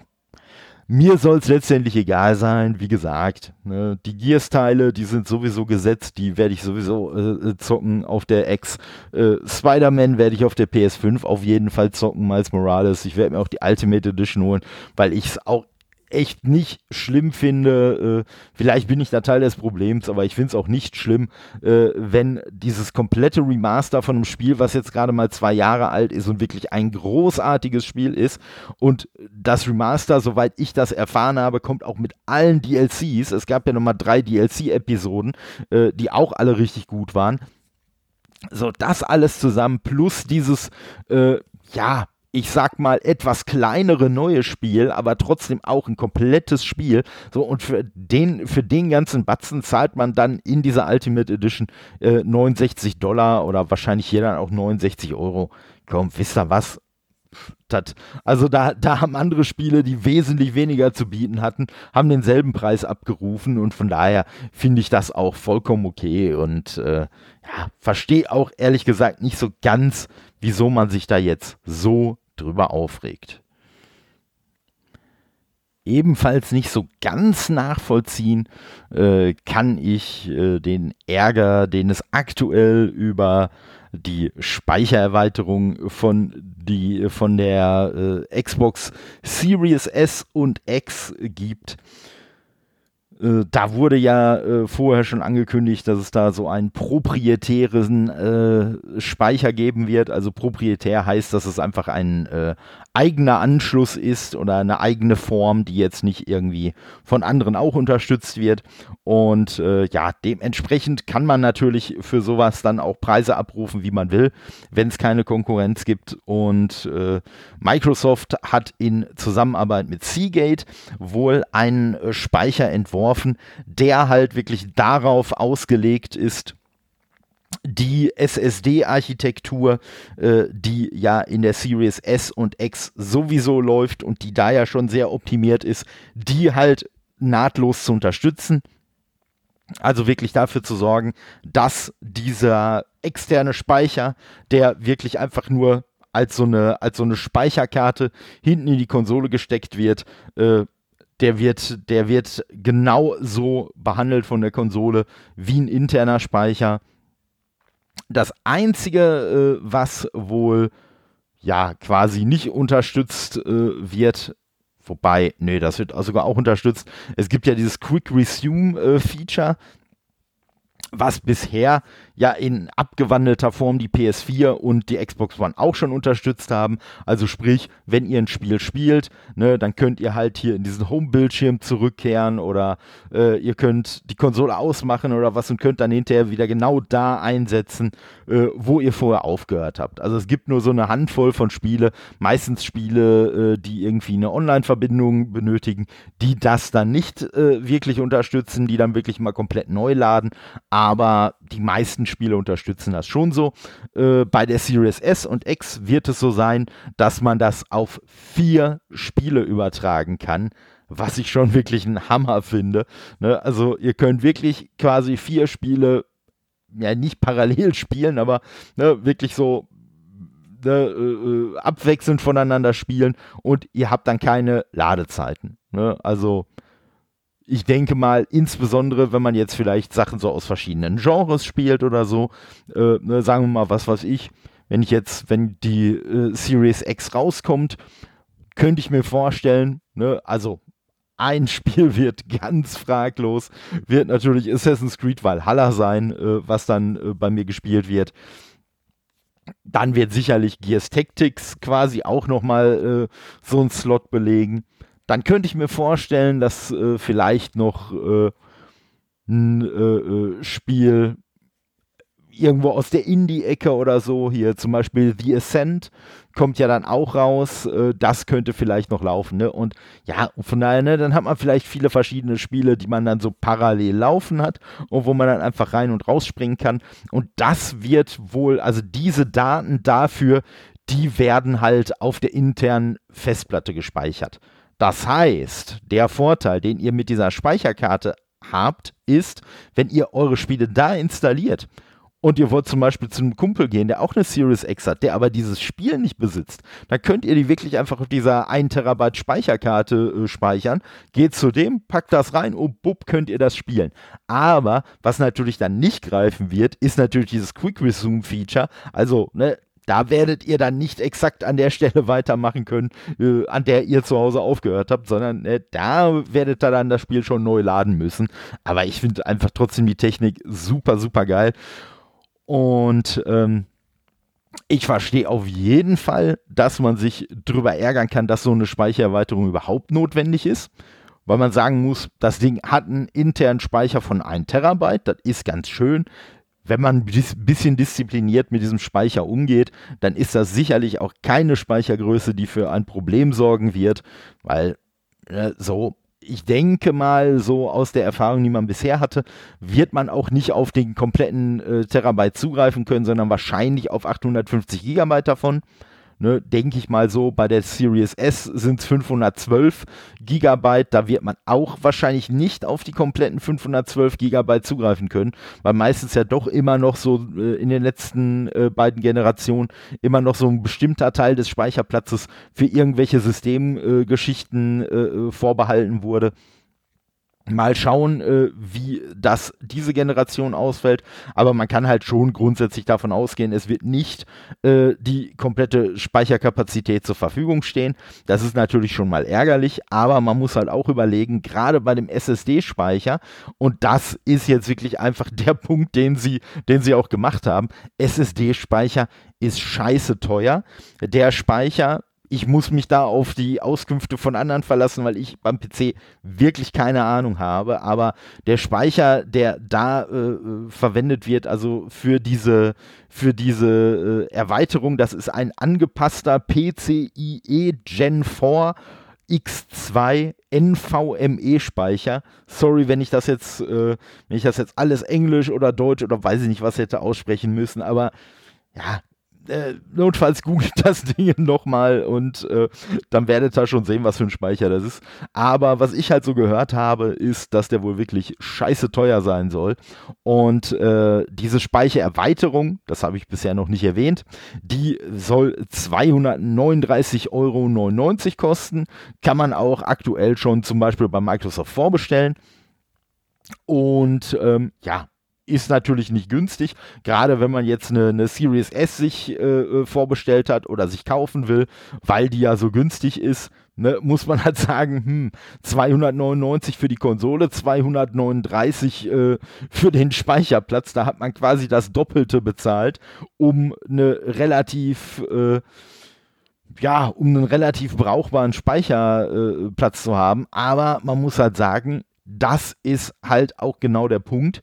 mir soll es letztendlich egal sein, wie gesagt. Ne, die Gears-Teile, die sind sowieso gesetzt, die werde ich sowieso äh, zocken auf der X. Äh, Spider-Man werde ich auf der PS5 auf jeden Fall zocken, Miles Morales. Ich werde mir auch die Ultimate Edition holen, weil ich es auch echt nicht schlimm finde, äh, vielleicht bin ich da Teil des Problems, aber ich finde es auch nicht schlimm, äh, wenn dieses komplette Remaster von einem Spiel, was jetzt gerade mal zwei Jahre alt ist und wirklich ein großartiges Spiel ist und das Remaster, soweit ich das erfahren habe, kommt auch mit allen DLCs. Es gab ja nochmal drei DLC-Episoden, äh, die auch alle richtig gut waren. So, das alles zusammen plus dieses, äh, ja, ich sag mal, etwas kleinere neue Spiel, aber trotzdem auch ein komplettes Spiel. So, und für den, für den ganzen Batzen zahlt man dann in dieser Ultimate Edition äh, 69 Dollar oder wahrscheinlich hier dann auch 69 Euro. Komm, wisst ihr was? Das, also da, da haben andere Spiele, die wesentlich weniger zu bieten hatten, haben denselben Preis abgerufen und von daher finde ich das auch vollkommen okay und äh, ja, verstehe auch ehrlich gesagt nicht so ganz, wieso man sich da jetzt so drüber aufregt. Ebenfalls nicht so ganz nachvollziehen äh, kann ich äh, den Ärger, den es aktuell über die Speichererweiterung von, die, von der äh, Xbox Series S und X gibt. Äh, da wurde ja äh, vorher schon angekündigt, dass es da so einen proprietären äh, Speicher geben wird. Also proprietär heißt, dass es einfach ein äh, eigener Anschluss ist oder eine eigene Form, die jetzt nicht irgendwie von anderen auch unterstützt wird. Und äh, ja, dementsprechend kann man natürlich für sowas dann auch Preise abrufen, wie man will, wenn es keine Konkurrenz gibt. Und äh, Microsoft hat in Zusammenarbeit mit Seagate wohl einen Speicher entworfen, der halt wirklich darauf ausgelegt ist, die SSD-Architektur, äh, die ja in der Series S und X sowieso läuft und die da ja schon sehr optimiert ist, die halt nahtlos zu unterstützen. Also wirklich dafür zu sorgen, dass dieser externe Speicher, der wirklich einfach nur als so eine, als so eine Speicherkarte hinten in die Konsole gesteckt wird, äh, der wird, der wird genau so behandelt von der Konsole wie ein interner Speicher das Einzige, äh, was wohl ja quasi nicht unterstützt äh, wird, wobei, nee, das wird sogar auch unterstützt. Es gibt ja dieses Quick Resume äh, Feature, was bisher ja in abgewandelter Form die PS4 und die Xbox One auch schon unterstützt haben. Also sprich, wenn ihr ein Spiel spielt, ne, dann könnt ihr halt hier in diesen Home-Bildschirm zurückkehren oder äh, ihr könnt die Konsole ausmachen oder was und könnt dann hinterher wieder genau da einsetzen, äh, wo ihr vorher aufgehört habt. Also es gibt nur so eine Handvoll von Spiele, meistens Spiele, äh, die irgendwie eine Online-Verbindung benötigen, die das dann nicht äh, wirklich unterstützen, die dann wirklich mal komplett neu laden aber die meisten Spiele unterstützen das schon so. Äh, bei der Series S und X wird es so sein, dass man das auf vier Spiele übertragen kann, was ich schon wirklich ein Hammer finde. Ne? Also ihr könnt wirklich quasi vier Spiele, ja nicht parallel spielen, aber ne, wirklich so ne, äh, äh abwechselnd voneinander spielen und ihr habt dann keine Ladezeiten. Ne? Also ich denke mal, insbesondere wenn man jetzt vielleicht Sachen so aus verschiedenen Genres spielt oder so, äh, ne, sagen wir mal, was weiß ich, wenn ich jetzt, wenn die äh, Series X rauskommt, könnte ich mir vorstellen, ne, also ein Spiel wird ganz fraglos, wird natürlich Assassin's Creed Valhalla sein, äh, was dann äh, bei mir gespielt wird. Dann wird sicherlich Gears Tactics quasi auch nochmal äh, so einen Slot belegen dann könnte ich mir vorstellen, dass äh, vielleicht noch äh, ein äh, äh, Spiel irgendwo aus der Indie-Ecke oder so, hier zum Beispiel The Ascent, kommt ja dann auch raus. Äh, das könnte vielleicht noch laufen. Ne? Und ja, von daher, ne, dann hat man vielleicht viele verschiedene Spiele, die man dann so parallel laufen hat und wo man dann einfach rein und rausspringen kann. Und das wird wohl, also diese Daten dafür, die werden halt auf der internen Festplatte gespeichert. Das heißt, der Vorteil, den ihr mit dieser Speicherkarte habt, ist, wenn ihr eure Spiele da installiert und ihr wollt zum Beispiel zu einem Kumpel gehen, der auch eine Series X hat, der aber dieses Spiel nicht besitzt, dann könnt ihr die wirklich einfach auf dieser 1 Terabyte Speicherkarte äh, speichern, geht zu dem, packt das rein und bupp, könnt ihr das spielen. Aber was natürlich dann nicht greifen wird, ist natürlich dieses Quick Resume Feature. Also, ne, da werdet ihr dann nicht exakt an der Stelle weitermachen können, äh, an der ihr zu Hause aufgehört habt, sondern äh, da werdet ihr dann das Spiel schon neu laden müssen. Aber ich finde einfach trotzdem die Technik super, super geil. Und ähm, ich verstehe auf jeden Fall, dass man sich darüber ärgern kann, dass so eine Speichererweiterung überhaupt notwendig ist. Weil man sagen muss, das Ding hat einen internen Speicher von 1 Terabyte, das ist ganz schön. Wenn man ein bisschen diszipliniert mit diesem Speicher umgeht, dann ist das sicherlich auch keine Speichergröße, die für ein Problem sorgen wird, weil äh, so ich denke mal, so aus der Erfahrung, die man bisher hatte, wird man auch nicht auf den kompletten äh, Terabyte zugreifen können, sondern wahrscheinlich auf 850 Gigabyte davon ne, denke ich mal so, bei der Series S sind es 512 Gigabyte. Da wird man auch wahrscheinlich nicht auf die kompletten 512 Gigabyte zugreifen können, weil meistens ja doch immer noch so äh, in den letzten äh, beiden Generationen immer noch so ein bestimmter Teil des Speicherplatzes für irgendwelche Systemgeschichten äh, äh, vorbehalten wurde. Mal schauen, äh, wie das diese Generation ausfällt. Aber man kann halt schon grundsätzlich davon ausgehen, es wird nicht äh, die komplette Speicherkapazität zur Verfügung stehen. Das ist natürlich schon mal ärgerlich, aber man muss halt auch überlegen, gerade bei dem SSD-Speicher, und das ist jetzt wirklich einfach der Punkt, den sie, den sie auch gemacht haben. SSD-Speicher ist scheiße teuer. Der Speicher ich muss mich da auf die Auskünfte von anderen verlassen, weil ich beim PC wirklich keine Ahnung habe. Aber der Speicher, der da äh, verwendet wird, also für diese, für diese äh, Erweiterung, das ist ein angepasster PCIe Gen 4 X2 NVMe Speicher. Sorry, wenn ich das jetzt, äh, wenn ich das jetzt alles Englisch oder Deutsch oder weiß ich nicht was hätte aussprechen müssen, aber ja, äh, notfalls googelt das Ding nochmal und äh, dann werdet ihr schon sehen, was für ein Speicher das ist. Aber was ich halt so gehört habe, ist, dass der wohl wirklich scheiße teuer sein soll. Und äh, diese Speichererweiterung, das habe ich bisher noch nicht erwähnt, die soll 239,99 Euro kosten. Kann man auch aktuell schon zum Beispiel bei Microsoft vorbestellen. Und ähm, ja, ist natürlich nicht günstig, gerade wenn man jetzt eine, eine Series S sich äh, äh, vorbestellt hat oder sich kaufen will, weil die ja so günstig ist, ne, muss man halt sagen, hm, 299 für die Konsole, 239 äh, für den Speicherplatz, da hat man quasi das Doppelte bezahlt, um eine relativ äh, ja, um einen relativ brauchbaren Speicherplatz äh, zu haben. Aber man muss halt sagen, das ist halt auch genau der Punkt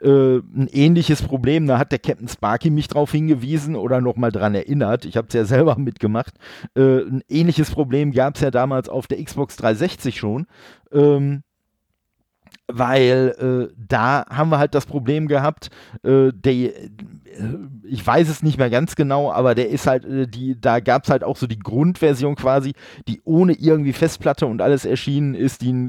äh, ein ähnliches Problem. Da hat der Captain Sparky mich darauf hingewiesen oder nochmal dran erinnert. Ich habe es ja selber mitgemacht. Äh, ein ähnliches Problem gab es ja damals auf der Xbox 360 schon. Ähm, weil äh, da haben wir halt das Problem gehabt, äh, der, äh, ich weiß es nicht mehr ganz genau, aber der ist halt, äh, die, da gab es halt auch so die Grundversion quasi, die ohne irgendwie Festplatte und alles erschienen ist, die einen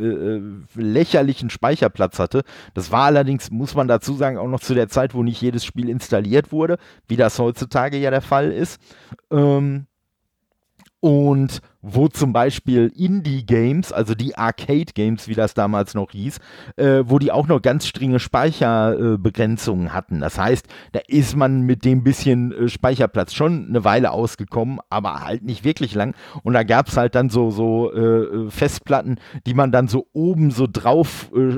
äh, äh, lächerlichen Speicherplatz hatte. Das war allerdings, muss man dazu sagen, auch noch zu der Zeit, wo nicht jedes Spiel installiert wurde, wie das heutzutage ja der Fall ist. Ähm, und wo zum Beispiel Indie-Games, also die Arcade-Games, wie das damals noch hieß, äh, wo die auch noch ganz strenge Speicherbegrenzungen äh, hatten. Das heißt, da ist man mit dem bisschen äh, Speicherplatz schon eine Weile ausgekommen, aber halt nicht wirklich lang. Und da gab es halt dann so, so äh, Festplatten, die man dann so oben so drauf äh,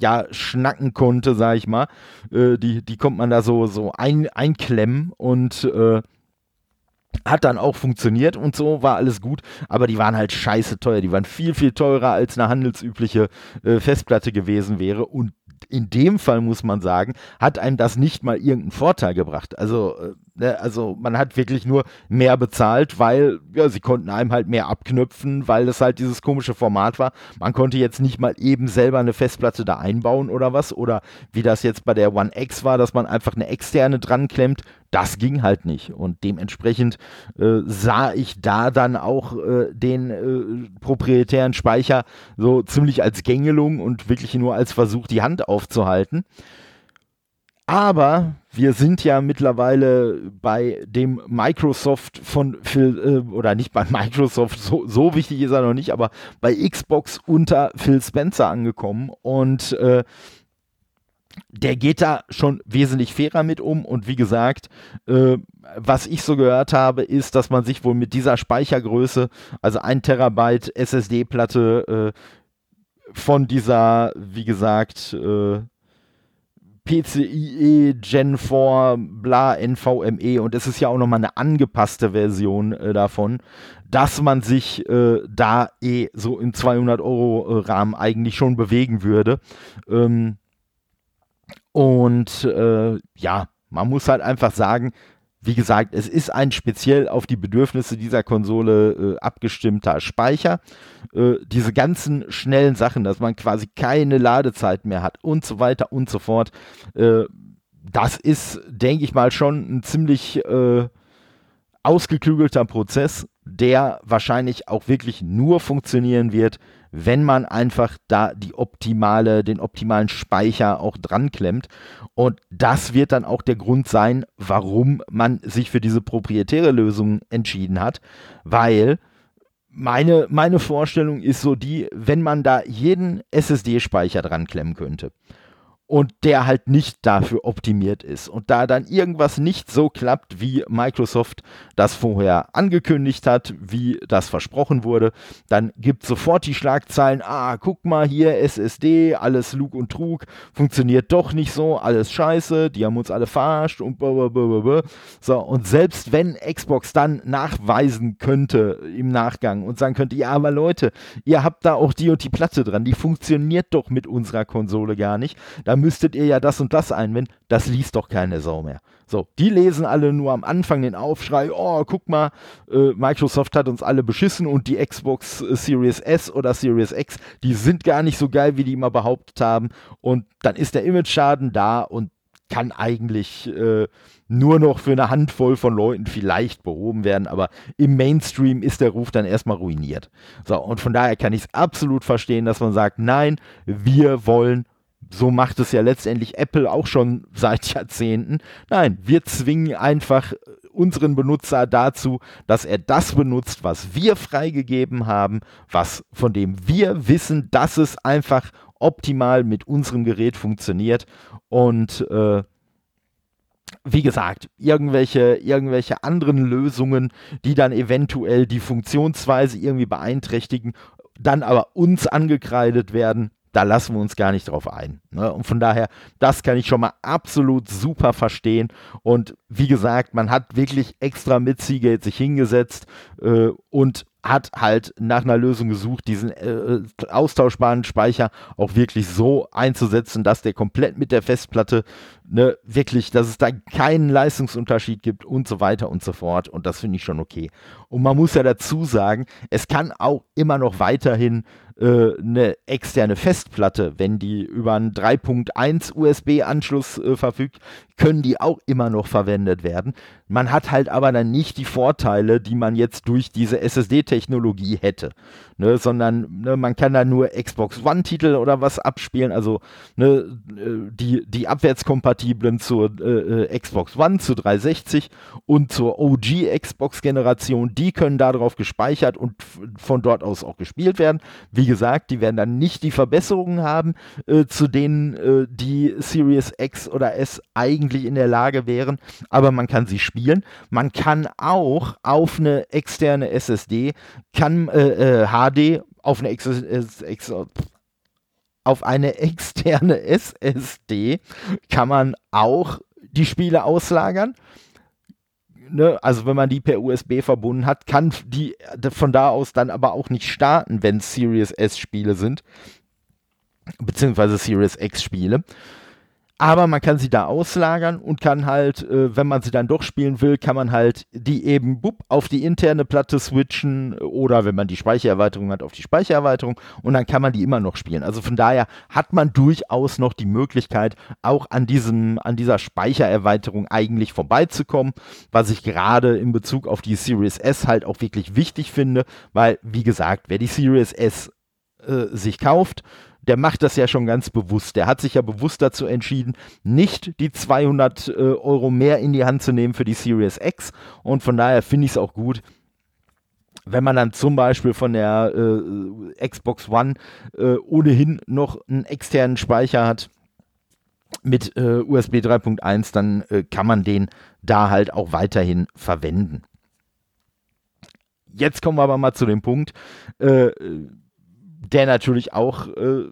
ja, schnacken konnte, sag ich mal. Äh, die, die konnte man da so, so ein, einklemmen und äh, hat dann auch funktioniert und so, war alles gut, aber die waren halt scheiße teuer. Die waren viel, viel teurer als eine handelsübliche äh, Festplatte gewesen wäre. Und in dem Fall muss man sagen, hat einem das nicht mal irgendeinen Vorteil gebracht. Also, äh, also man hat wirklich nur mehr bezahlt, weil ja, sie konnten einem halt mehr abknöpfen, weil das halt dieses komische Format war. Man konnte jetzt nicht mal eben selber eine Festplatte da einbauen oder was. Oder wie das jetzt bei der One X war, dass man einfach eine externe dran klemmt, das ging halt nicht. Und dementsprechend äh, sah ich da dann auch äh, den äh, proprietären Speicher so ziemlich als Gängelung und wirklich nur als Versuch, die Hand aufzuhalten. Aber wir sind ja mittlerweile bei dem Microsoft von Phil, äh, oder nicht bei Microsoft, so, so, wichtig ist er noch nicht, aber bei Xbox unter Phil Spencer angekommen. Und äh, der geht da schon wesentlich fairer mit um und wie gesagt, äh, was ich so gehört habe, ist, dass man sich wohl mit dieser Speichergröße, also ein Terabyte SSD-Platte äh, von dieser, wie gesagt, äh, PCIe Gen 4 bla NVMe und es ist ja auch nochmal eine angepasste Version äh, davon, dass man sich äh, da eh so im 200 Euro äh, Rahmen eigentlich schon bewegen würde. Ähm, und äh, ja, man muss halt einfach sagen, wie gesagt, es ist ein speziell auf die Bedürfnisse dieser Konsole äh, abgestimmter Speicher. Äh, diese ganzen schnellen Sachen, dass man quasi keine Ladezeit mehr hat und so weiter und so fort. Äh, das ist, denke ich mal, schon ein ziemlich äh, ausgeklügelter Prozess, der wahrscheinlich auch wirklich nur funktionieren wird, wenn man einfach da die optimale, den optimalen Speicher auch dran klemmt. Und das wird dann auch der Grund sein, warum man sich für diese proprietäre Lösung entschieden hat, weil meine, meine Vorstellung ist so die, wenn man da jeden SSD-Speicher dran klemmen könnte und der halt nicht dafür optimiert ist. Und da dann irgendwas nicht so klappt, wie Microsoft das vorher angekündigt hat, wie das versprochen wurde, dann gibt sofort die Schlagzeilen, ah, guck mal hier, SSD, alles Lug und Trug, funktioniert doch nicht so, alles scheiße, die haben uns alle verarscht und blablabla. So, und selbst wenn Xbox dann nachweisen könnte im Nachgang und sagen könnte, ja, aber Leute, ihr habt da auch die und die Platte dran, die funktioniert doch mit unserer Konsole gar nicht, dann müsstet ihr ja das und das einwenden. Das liest doch keine Sau mehr. So, die lesen alle nur am Anfang den Aufschrei, oh, guck mal, äh, Microsoft hat uns alle beschissen und die Xbox äh, Series S oder Series X, die sind gar nicht so geil, wie die immer behauptet haben. Und dann ist der Image-Schaden da und kann eigentlich äh, nur noch für eine Handvoll von Leuten vielleicht behoben werden, aber im Mainstream ist der Ruf dann erstmal ruiniert. So, und von daher kann ich es absolut verstehen, dass man sagt, nein, wir wollen so macht es ja letztendlich Apple auch schon seit Jahrzehnten. Nein, wir zwingen einfach unseren Benutzer dazu, dass er das benutzt, was wir freigegeben haben, was von dem wir wissen, dass es einfach optimal mit unserem Gerät funktioniert und äh, wie gesagt, irgendwelche, irgendwelche anderen Lösungen, die dann eventuell die Funktionsweise irgendwie beeinträchtigen, dann aber uns angekreidet werden, da lassen wir uns gar nicht drauf ein. Ne? Und von daher, das kann ich schon mal absolut super verstehen. Und wie gesagt, man hat wirklich extra mit Seagate sich hingesetzt äh, und hat halt nach einer Lösung gesucht, diesen äh, austauschbaren Speicher auch wirklich so einzusetzen, dass der komplett mit der Festplatte ne, wirklich, dass es da keinen Leistungsunterschied gibt und so weiter und so fort. Und das finde ich schon okay. Und man muss ja dazu sagen, es kann auch immer noch weiterhin äh, eine externe Festplatte, wenn die über einen 3.1 USB-Anschluss äh, verfügt, können die auch immer noch verwendet werden. Man hat halt aber dann nicht die Vorteile, die man jetzt durch diese SSD-Technologie hätte, ne, sondern ne, man kann da nur Xbox One-Titel oder was abspielen, also ne, äh, die, die abwärtskompatiblen zur äh, äh Xbox One, zu 360 und zur OG Xbox-Generation, die können darauf gespeichert und von dort aus auch gespielt werden. Wie gesagt, die werden dann nicht die Verbesserungen haben, äh, zu denen äh, die Series X oder S eigentlich in der Lage wären, aber man kann sie spielen. Man kann auch auf eine externe SSD, kann äh, HD äh, auf eine, Ex Ex auf eine externe SSD kann man auch die Spiele auslagern ne, also wenn man die per USB verbunden hat, kann die von da aus dann aber auch nicht starten, wenn Series S Spiele sind, beziehungsweise Series X Spiele aber man kann sie da auslagern und kann halt, äh, wenn man sie dann doch spielen will, kann man halt die eben bup, auf die interne Platte switchen oder wenn man die Speichererweiterung hat, auf die Speichererweiterung und dann kann man die immer noch spielen. Also von daher hat man durchaus noch die Möglichkeit, auch an diesem, an dieser Speichererweiterung eigentlich vorbeizukommen, was ich gerade in Bezug auf die Series S halt auch wirklich wichtig finde, weil, wie gesagt, wer die Series S äh, sich kauft, der macht das ja schon ganz bewusst. Der hat sich ja bewusst dazu entschieden, nicht die 200 äh, Euro mehr in die Hand zu nehmen für die Series X. Und von daher finde ich es auch gut, wenn man dann zum Beispiel von der äh, Xbox One äh, ohnehin noch einen externen Speicher hat, mit äh, USB 3.1, dann äh, kann man den da halt auch weiterhin verwenden. Jetzt kommen wir aber mal zu dem Punkt, äh, der natürlich auch äh,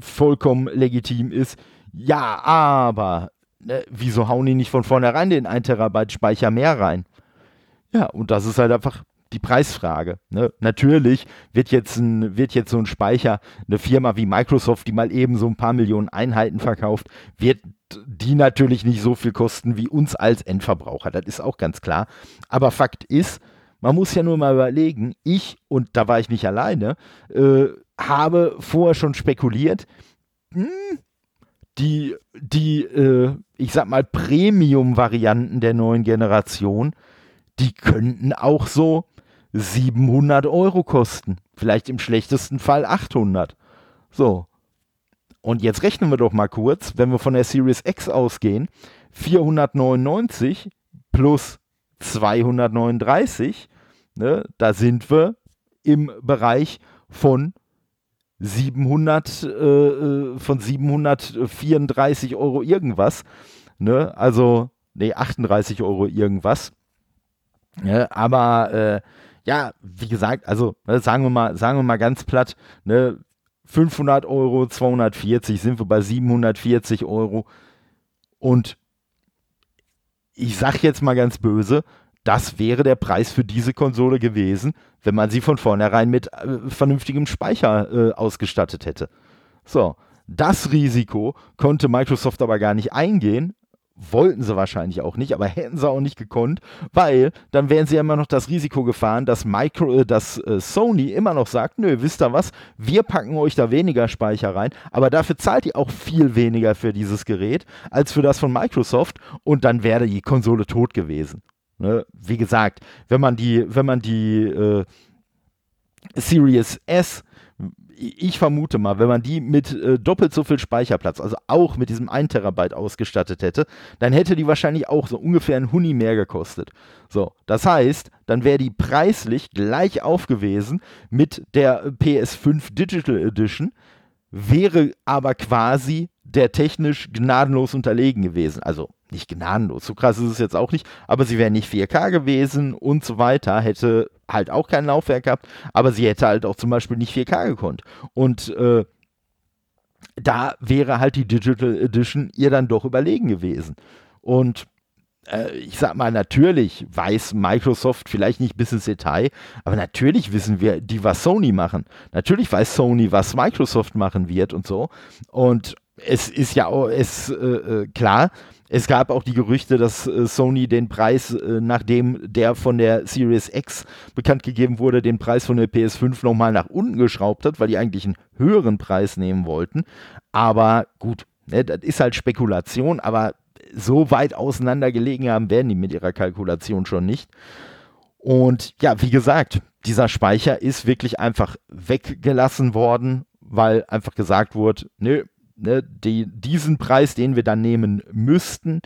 vollkommen legitim ist. Ja, aber ne, wieso hauen die nicht von vornherein den 1 Terabyte Speicher mehr rein? Ja, und das ist halt einfach die Preisfrage. Ne? Natürlich wird jetzt, ein, wird jetzt so ein Speicher, eine Firma wie Microsoft, die mal eben so ein paar Millionen Einheiten verkauft, wird die natürlich nicht so viel kosten wie uns als Endverbraucher. Das ist auch ganz klar. Aber Fakt ist, man muss ja nur mal überlegen, ich, und da war ich nicht alleine, äh, habe vorher schon spekuliert, hm, die, die äh, ich sag mal, Premium-Varianten der neuen Generation, die könnten auch so 700 Euro kosten. Vielleicht im schlechtesten Fall 800. So. Und jetzt rechnen wir doch mal kurz, wenn wir von der Series X ausgehen, 499 plus 239, ne, da sind wir im Bereich von 700, äh, äh, von 734 Euro irgendwas. Ne? Also, nee, 38 Euro irgendwas. Ja, aber äh, ja, wie gesagt, also ne, sagen wir mal, sagen wir mal ganz platt, ne, 500 Euro, 240 sind wir bei 740 Euro. Und ich sag jetzt mal ganz böse, das wäre der Preis für diese Konsole gewesen, wenn man sie von vornherein mit äh, vernünftigem Speicher äh, ausgestattet hätte. So, das Risiko konnte Microsoft aber gar nicht eingehen. Wollten sie wahrscheinlich auch nicht, aber hätten sie auch nicht gekonnt, weil dann wären sie ja immer noch das Risiko gefahren, dass, Micro, äh, dass äh, Sony immer noch sagt, nö, wisst ihr was, wir packen euch da weniger Speicher rein, aber dafür zahlt ihr auch viel weniger für dieses Gerät als für das von Microsoft und dann wäre die Konsole tot gewesen. Ne? Wie gesagt, wenn man die, wenn man die äh, Series S, ich vermute mal, wenn man die mit äh, doppelt so viel Speicherplatz, also auch mit diesem 1 Terabyte ausgestattet hätte, dann hätte die wahrscheinlich auch so ungefähr ein Huni mehr gekostet. So, das heißt, dann wäre die preislich gleich auf gewesen mit der PS5 Digital Edition, wäre aber quasi der technisch gnadenlos unterlegen gewesen. Also nicht gnadenlos, so krass ist es jetzt auch nicht, aber sie wäre nicht 4K gewesen und so weiter, hätte halt auch kein Laufwerk gehabt, aber sie hätte halt auch zum Beispiel nicht 4K gekonnt. Und äh, da wäre halt die Digital Edition ihr dann doch überlegen gewesen. Und ich sag mal, natürlich weiß Microsoft vielleicht nicht bis ins Detail, aber natürlich wissen wir, die was Sony machen. Natürlich weiß Sony, was Microsoft machen wird und so. Und es ist ja auch, es, äh, äh klar, es gab auch die Gerüchte, dass äh, Sony den Preis, äh, nachdem der von der Series X bekannt gegeben wurde, den Preis von der PS5 nochmal nach unten geschraubt hat, weil die eigentlich einen höheren Preis nehmen wollten. Aber gut, ne, das ist halt Spekulation, aber so weit auseinander gelegen haben, werden die mit ihrer Kalkulation schon nicht. Und ja, wie gesagt, dieser Speicher ist wirklich einfach weggelassen worden, weil einfach gesagt wurde, nö, ne, die, diesen Preis, den wir dann nehmen müssten,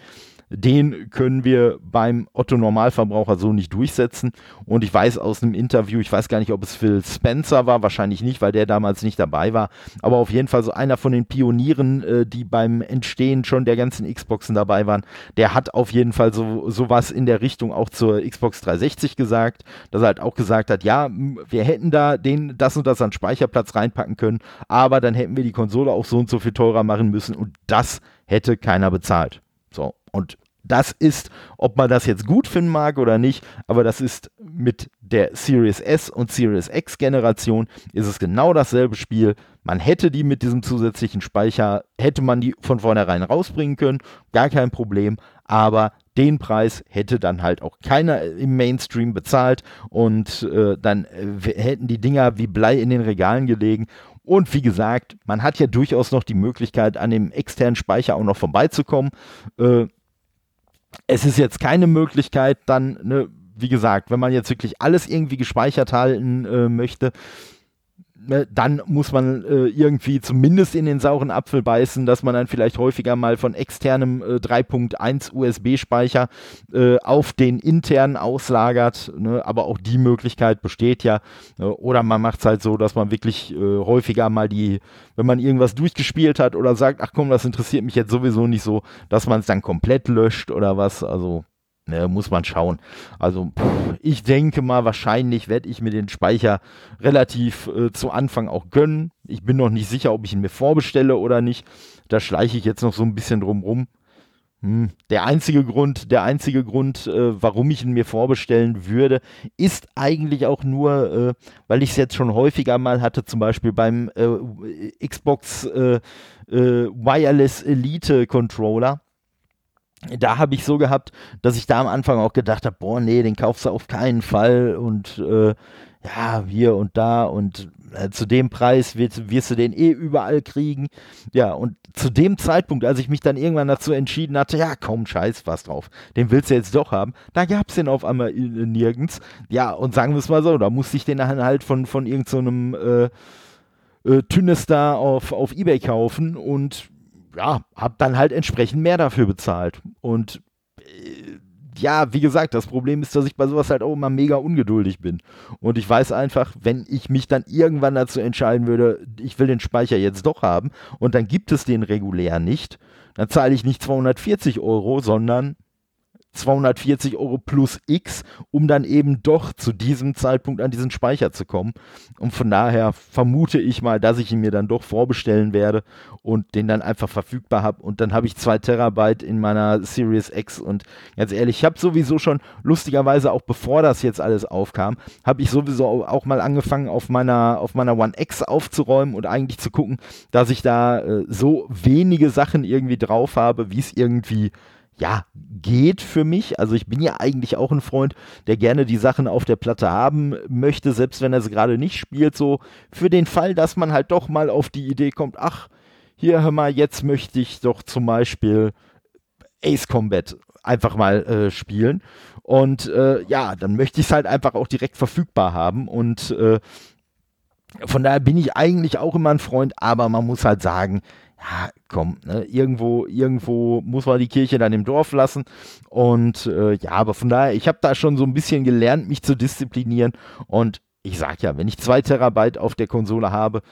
den können wir beim Otto Normalverbraucher so nicht durchsetzen. Und ich weiß aus einem Interview, ich weiß gar nicht, ob es Phil Spencer war, wahrscheinlich nicht, weil der damals nicht dabei war, aber auf jeden Fall so einer von den Pionieren, äh, die beim Entstehen schon der ganzen Xboxen dabei waren, der hat auf jeden Fall so sowas in der Richtung auch zur Xbox 360 gesagt, dass er halt auch gesagt hat, ja, wir hätten da den das und das an Speicherplatz reinpacken können, aber dann hätten wir die Konsole auch so und so viel teurer machen müssen und das hätte keiner bezahlt. So, und das ist, ob man das jetzt gut finden mag oder nicht, aber das ist mit der Series S und Series X Generation ist es genau dasselbe Spiel. Man hätte die mit diesem zusätzlichen Speicher, hätte man die von vornherein rausbringen können, gar kein Problem, aber den Preis hätte dann halt auch keiner im Mainstream bezahlt und äh, dann äh, hätten die Dinger wie Blei in den Regalen gelegen und wie gesagt, man hat ja durchaus noch die Möglichkeit, an dem externen Speicher auch noch vorbeizukommen. Äh, es ist jetzt keine Möglichkeit, dann, ne, wie gesagt, wenn man jetzt wirklich alles irgendwie gespeichert halten äh, möchte, dann muss man äh, irgendwie zumindest in den sauren Apfel beißen, dass man dann vielleicht häufiger mal von externem äh, 3.1 USB-Speicher äh, auf den internen auslagert. Ne? Aber auch die Möglichkeit besteht ja. Ne? Oder man macht es halt so, dass man wirklich äh, häufiger mal die, wenn man irgendwas durchgespielt hat oder sagt, ach komm, das interessiert mich jetzt sowieso nicht so, dass man es dann komplett löscht oder was. Also Ne, muss man schauen. Also ich denke mal, wahrscheinlich werde ich mir den Speicher relativ äh, zu Anfang auch gönnen. Ich bin noch nicht sicher, ob ich ihn mir vorbestelle oder nicht. Da schleiche ich jetzt noch so ein bisschen drum rum. Hm. Der einzige Grund, der einzige Grund, äh, warum ich ihn mir vorbestellen würde, ist eigentlich auch nur, äh, weil ich es jetzt schon häufiger mal hatte, zum Beispiel beim äh, Xbox äh, äh, Wireless Elite Controller da habe ich so gehabt, dass ich da am Anfang auch gedacht habe, boah, nee, den kaufst du auf keinen Fall und äh, ja, hier und da und äh, zu dem Preis wirst, wirst, du den eh überall kriegen. Ja, und zu dem Zeitpunkt, als ich mich dann irgendwann dazu entschieden hatte, ja, komm, scheiß was drauf, den willst du jetzt doch haben, da gab es den auf einmal nirgends. Ja, und sagen wir es mal so, da musste ich den dann halt von, von irgendeinem so äh, äh, Tünnes auf, auf Ebay kaufen und ja, habe dann halt entsprechend mehr dafür bezahlt. Und äh, ja, wie gesagt, das Problem ist, dass ich bei sowas halt auch immer mega ungeduldig bin. Und ich weiß einfach, wenn ich mich dann irgendwann dazu entscheiden würde, ich will den Speicher jetzt doch haben und dann gibt es den regulär nicht, dann zahle ich nicht 240 Euro, sondern 240 Euro plus X, um dann eben doch zu diesem Zeitpunkt an diesen Speicher zu kommen. Und von daher vermute ich mal, dass ich ihn mir dann doch vorbestellen werde und den dann einfach verfügbar habe. Und dann habe ich zwei Terabyte in meiner Series X. Und ganz ehrlich, ich habe sowieso schon, lustigerweise auch bevor das jetzt alles aufkam, habe ich sowieso auch mal angefangen, auf meiner, auf meiner One X aufzuräumen und eigentlich zu gucken, dass ich da äh, so wenige Sachen irgendwie drauf habe, wie es irgendwie ja, geht für mich. Also ich bin ja eigentlich auch ein Freund, der gerne die Sachen auf der Platte haben möchte, selbst wenn er sie gerade nicht spielt. So für den Fall, dass man halt doch mal auf die Idee kommt, ach, hier hör mal, jetzt möchte ich doch zum Beispiel Ace Combat einfach mal äh, spielen. Und äh, ja, dann möchte ich es halt einfach auch direkt verfügbar haben. Und äh, von daher bin ich eigentlich auch immer ein Freund, aber man muss halt sagen, ja, komm, ne, irgendwo, irgendwo muss man die Kirche dann im Dorf lassen. Und äh, ja, aber von daher, ich habe da schon so ein bisschen gelernt, mich zu disziplinieren. Und ich sag ja, wenn ich zwei Terabyte auf der Konsole habe,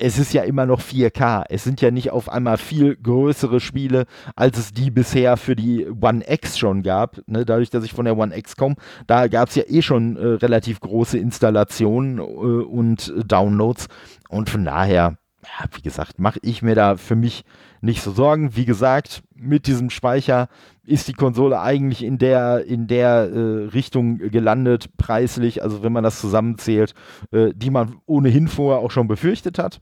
es ist ja immer noch 4K. Es sind ja nicht auf einmal viel größere Spiele, als es die bisher für die One X schon gab. Ne, dadurch, dass ich von der One X komme, da gab es ja eh schon äh, relativ große Installationen äh, und Downloads. Und von daher, ja, wie gesagt, mache ich mir da für mich nicht so Sorgen. Wie gesagt, mit diesem Speicher ist die Konsole eigentlich in der, in der äh, Richtung gelandet, preislich, also wenn man das zusammenzählt, äh, die man ohnehin vorher auch schon befürchtet hat.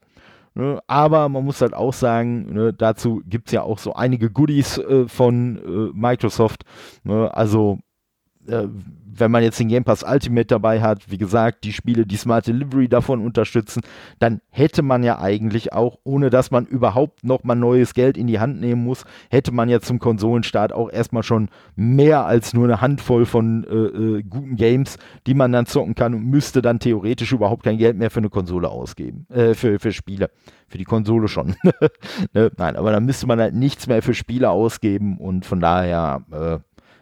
Ne? Aber man muss halt auch sagen, ne, dazu gibt es ja auch so einige Goodies äh, von äh, Microsoft. Ne? Also wenn man jetzt den Game Pass Ultimate dabei hat, wie gesagt, die Spiele, die Smart Delivery davon unterstützen, dann hätte man ja eigentlich auch, ohne dass man überhaupt nochmal neues Geld in die Hand nehmen muss, hätte man ja zum Konsolenstart auch erstmal schon mehr als nur eine Handvoll von äh, äh, guten Games, die man dann zocken kann und müsste dann theoretisch überhaupt kein Geld mehr für eine Konsole ausgeben, äh, für, für Spiele. Für die Konsole schon. ne? Nein, aber dann müsste man halt nichts mehr für Spiele ausgeben und von daher, äh,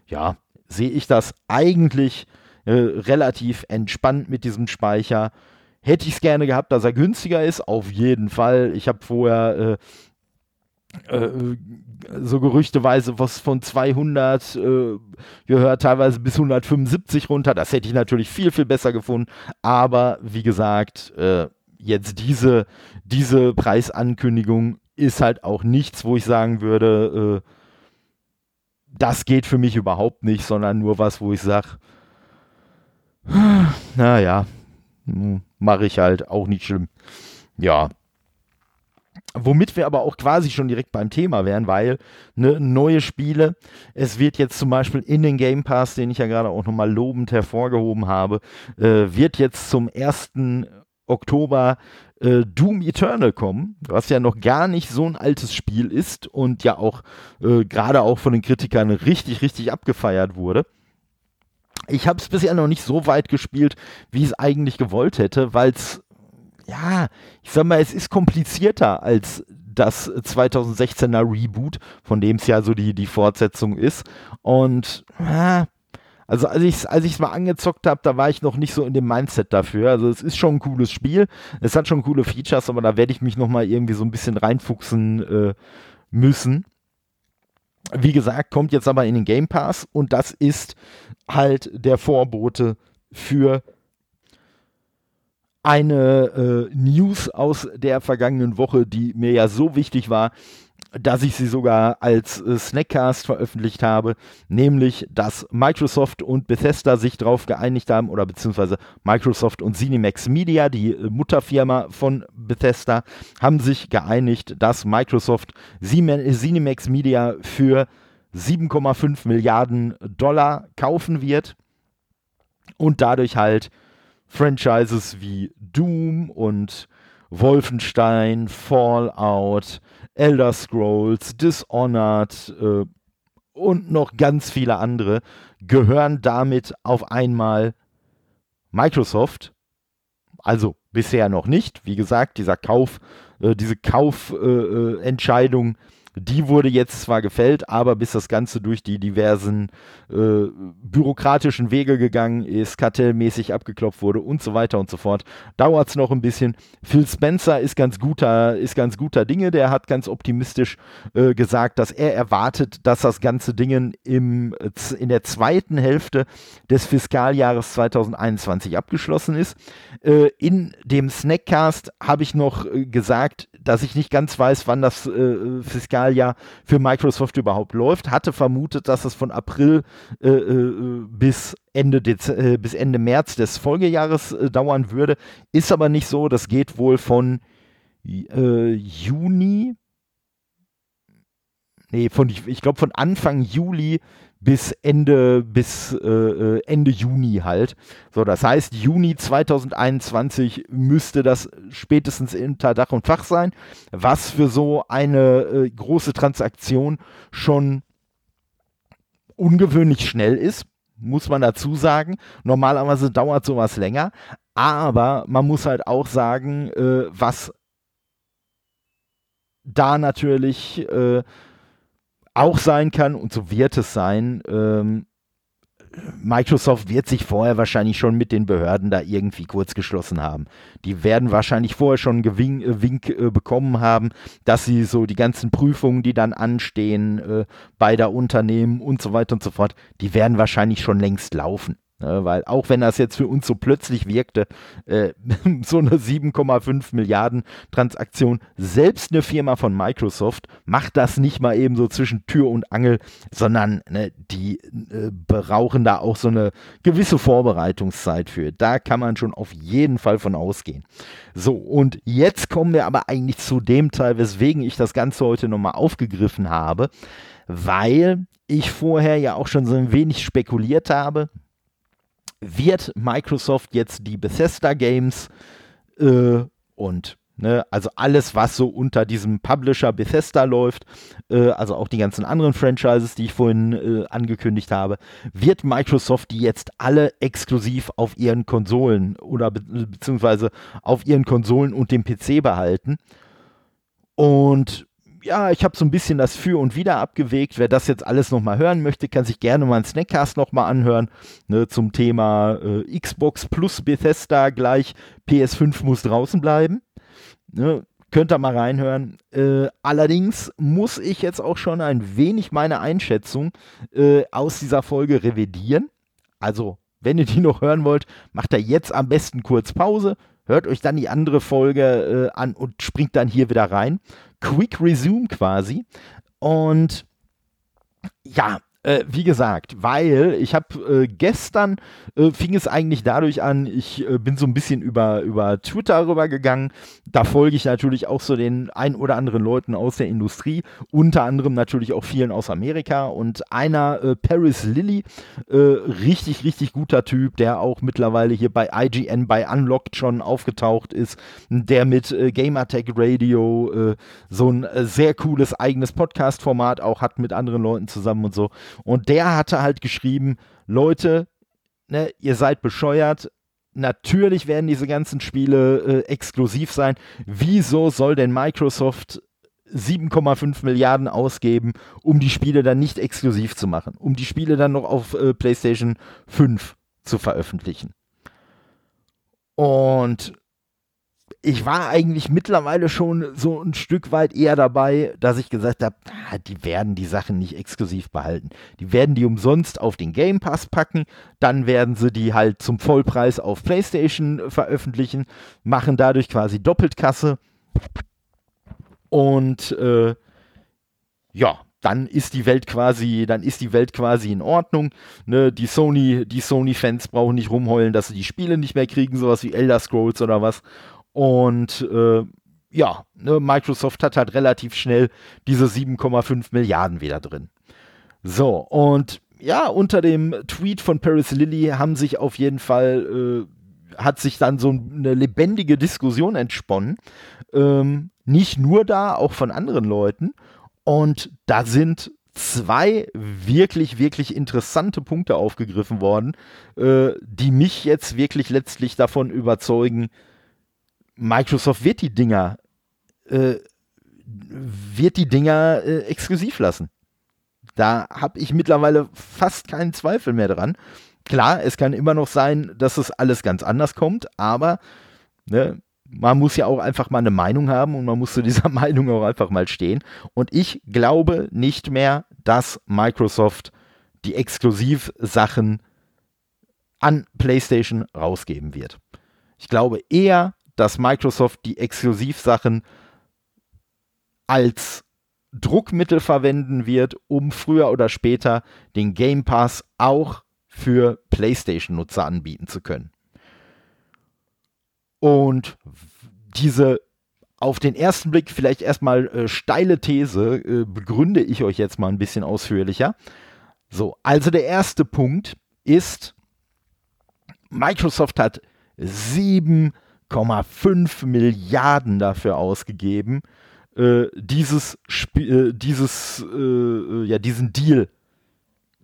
ja, sehe ich das eigentlich äh, relativ entspannt mit diesem Speicher. Hätte ich es gerne gehabt, dass er günstiger ist, auf jeden Fall. Ich habe vorher äh, äh, so gerüchteweise was von 200 äh, gehört, teilweise bis 175 runter. Das hätte ich natürlich viel, viel besser gefunden. Aber wie gesagt, äh, jetzt diese, diese Preisankündigung ist halt auch nichts, wo ich sagen würde, äh, das geht für mich überhaupt nicht, sondern nur was, wo ich sage, naja, hm, mache ich halt auch nicht schlimm. Ja. Womit wir aber auch quasi schon direkt beim Thema wären, weil ne, neue Spiele, es wird jetzt zum Beispiel in den Game Pass, den ich ja gerade auch nochmal lobend hervorgehoben habe, äh, wird jetzt zum 1. Oktober äh, Doom Eternal kommen, was ja noch gar nicht so ein altes Spiel ist und ja auch äh, gerade auch von den Kritikern richtig, richtig abgefeiert wurde. Ich habe es bisher noch nicht so weit gespielt, wie ich es eigentlich gewollt hätte, weil es ja, ich sag mal, es ist komplizierter als das 2016er Reboot, von dem es ja so die, die Fortsetzung ist. Und ja, also als ich es als mal angezockt habe, da war ich noch nicht so in dem Mindset dafür. Also es ist schon ein cooles Spiel, es hat schon coole Features, aber da werde ich mich noch mal irgendwie so ein bisschen reinfuchsen äh, müssen. Wie gesagt, kommt jetzt aber in den Game Pass und das ist halt der Vorbote für eine äh, News aus der vergangenen Woche, die mir ja so wichtig war, dass ich sie sogar als äh, Snackcast veröffentlicht habe, nämlich, dass Microsoft und Bethesda sich darauf geeinigt haben, oder beziehungsweise Microsoft und Cinemax Media, die äh, Mutterfirma von Bethesda, haben sich geeinigt, dass Microsoft Cinemax Media für 7,5 Milliarden Dollar kaufen wird und dadurch halt Franchises wie Doom und Wolfenstein, Fallout, Elder Scrolls, Dishonored äh, und noch ganz viele andere gehören damit auf einmal Microsoft. Also bisher noch nicht. Wie gesagt, dieser Kauf, äh, diese Kaufentscheidung äh, die wurde jetzt zwar gefällt, aber bis das Ganze durch die diversen äh, bürokratischen Wege gegangen ist, kartellmäßig abgeklopft wurde und so weiter und so fort, dauert es noch ein bisschen. Phil Spencer ist ganz guter, ist ganz guter Dinge. Der hat ganz optimistisch äh, gesagt, dass er erwartet, dass das ganze Ding im, in der zweiten Hälfte des Fiskaljahres 2021 abgeschlossen ist. Äh, in dem Snackcast habe ich noch äh, gesagt, dass ich nicht ganz weiß, wann das äh, Fiskaljahr für Microsoft überhaupt läuft. Hatte vermutet, dass es von April äh, äh bis Ende, Dez äh, bis Ende März des Folgejahres äh, dauern würde. Ist aber nicht so. Das geht wohl von Juni. Nee, von, ich glaube von Anfang Juli bis Ende, bis äh, äh, Ende Juni halt. So, das heißt, Juni 2021 müsste das spätestens unter Dach und Fach sein, was für so eine äh, große Transaktion schon ungewöhnlich schnell ist, muss man dazu sagen. Normalerweise dauert sowas länger, aber man muss halt auch sagen, äh, was da natürlich äh, auch sein kann, und so wird es sein, ähm, Microsoft wird sich vorher wahrscheinlich schon mit den Behörden da irgendwie kurz geschlossen haben. Die werden wahrscheinlich vorher schon einen äh, Wink äh, bekommen haben, dass sie so die ganzen Prüfungen, die dann anstehen, äh, beider Unternehmen und so weiter und so fort, die werden wahrscheinlich schon längst laufen. Ne, weil auch wenn das jetzt für uns so plötzlich wirkte, äh, so eine 7,5 Milliarden Transaktion, selbst eine Firma von Microsoft macht das nicht mal eben so zwischen Tür und Angel, sondern ne, die äh, brauchen da auch so eine gewisse Vorbereitungszeit für. Da kann man schon auf jeden Fall von ausgehen. So, und jetzt kommen wir aber eigentlich zu dem Teil, weswegen ich das Ganze heute nochmal aufgegriffen habe, weil ich vorher ja auch schon so ein wenig spekuliert habe, wird Microsoft jetzt die Bethesda Games äh, und Ne, also alles, was so unter diesem Publisher Bethesda läuft, äh, also auch die ganzen anderen Franchises, die ich vorhin äh, angekündigt habe, wird Microsoft die jetzt alle exklusiv auf ihren Konsolen oder be beziehungsweise auf ihren Konsolen und dem PC behalten. Und ja, ich habe so ein bisschen das Für und Wider abgewegt. Wer das jetzt alles nochmal hören möchte, kann sich gerne mal einen Snackcast nochmal anhören ne, zum Thema äh, Xbox plus Bethesda gleich PS5 muss draußen bleiben. Ne, könnt ihr mal reinhören. Äh, allerdings muss ich jetzt auch schon ein wenig meine Einschätzung äh, aus dieser Folge revidieren. Also, wenn ihr die noch hören wollt, macht ihr jetzt am besten kurz Pause, hört euch dann die andere Folge äh, an und springt dann hier wieder rein. Quick Resume quasi. Und ja, äh, wie gesagt, weil ich habe äh, gestern äh, fing es eigentlich dadurch an, ich äh, bin so ein bisschen über, über Twitter rübergegangen. Da folge ich natürlich auch so den ein oder anderen Leuten aus der Industrie, unter anderem natürlich auch vielen aus Amerika und einer äh, Paris Lilly, äh, richtig, richtig guter Typ, der auch mittlerweile hier bei IGN bei Unlocked schon aufgetaucht ist, der mit Gamertech Radio so ein sehr cooles eigenes Podcast-Format auch hat mit anderen Leuten zusammen und so. Und der hatte halt geschrieben, Leute, ne, ihr seid bescheuert, natürlich werden diese ganzen Spiele äh, exklusiv sein. Wieso soll denn Microsoft 7,5 Milliarden ausgeben, um die Spiele dann nicht exklusiv zu machen, um die Spiele dann noch auf äh, PlayStation 5 zu veröffentlichen? Und ich war eigentlich mittlerweile schon so ein Stück weit eher dabei, dass ich gesagt habe, ah, die werden die Sachen nicht exklusiv behalten. Die werden die umsonst auf den Game Pass packen, dann werden sie die halt zum Vollpreis auf PlayStation veröffentlichen, machen dadurch quasi Doppeltkasse. Und äh, ja, dann ist die Welt quasi, dann ist die Welt quasi in Ordnung. Ne? Die Sony, die Sony-Fans brauchen nicht rumheulen, dass sie die Spiele nicht mehr kriegen, sowas wie Elder Scrolls oder was. Und äh, ja, ne, Microsoft hat halt relativ schnell diese 7,5 Milliarden wieder drin. So, und ja, unter dem Tweet von Paris Lilly haben sich auf jeden Fall, äh, hat sich dann so eine lebendige Diskussion entsponnen. Ähm, nicht nur da, auch von anderen Leuten. Und da sind zwei wirklich, wirklich interessante Punkte aufgegriffen worden, äh, die mich jetzt wirklich letztlich davon überzeugen, Microsoft wird die Dinger, äh, wird die Dinger äh, exklusiv lassen. Da habe ich mittlerweile fast keinen Zweifel mehr dran. Klar, es kann immer noch sein, dass es alles ganz anders kommt, aber ne, man muss ja auch einfach mal eine Meinung haben und man muss zu dieser Meinung auch einfach mal stehen. Und ich glaube nicht mehr, dass Microsoft die Exklusivsachen an PlayStation rausgeben wird. Ich glaube eher, dass Microsoft die Exklusivsachen als Druckmittel verwenden wird, um früher oder später den Game Pass auch für PlayStation-Nutzer anbieten zu können. Und diese auf den ersten Blick vielleicht erstmal äh, steile These äh, begründe ich euch jetzt mal ein bisschen ausführlicher. So, also der erste Punkt ist, Microsoft hat sieben 1,5 Milliarden dafür ausgegeben, äh, dieses, Spiel, äh, dieses, äh, äh, ja, diesen Deal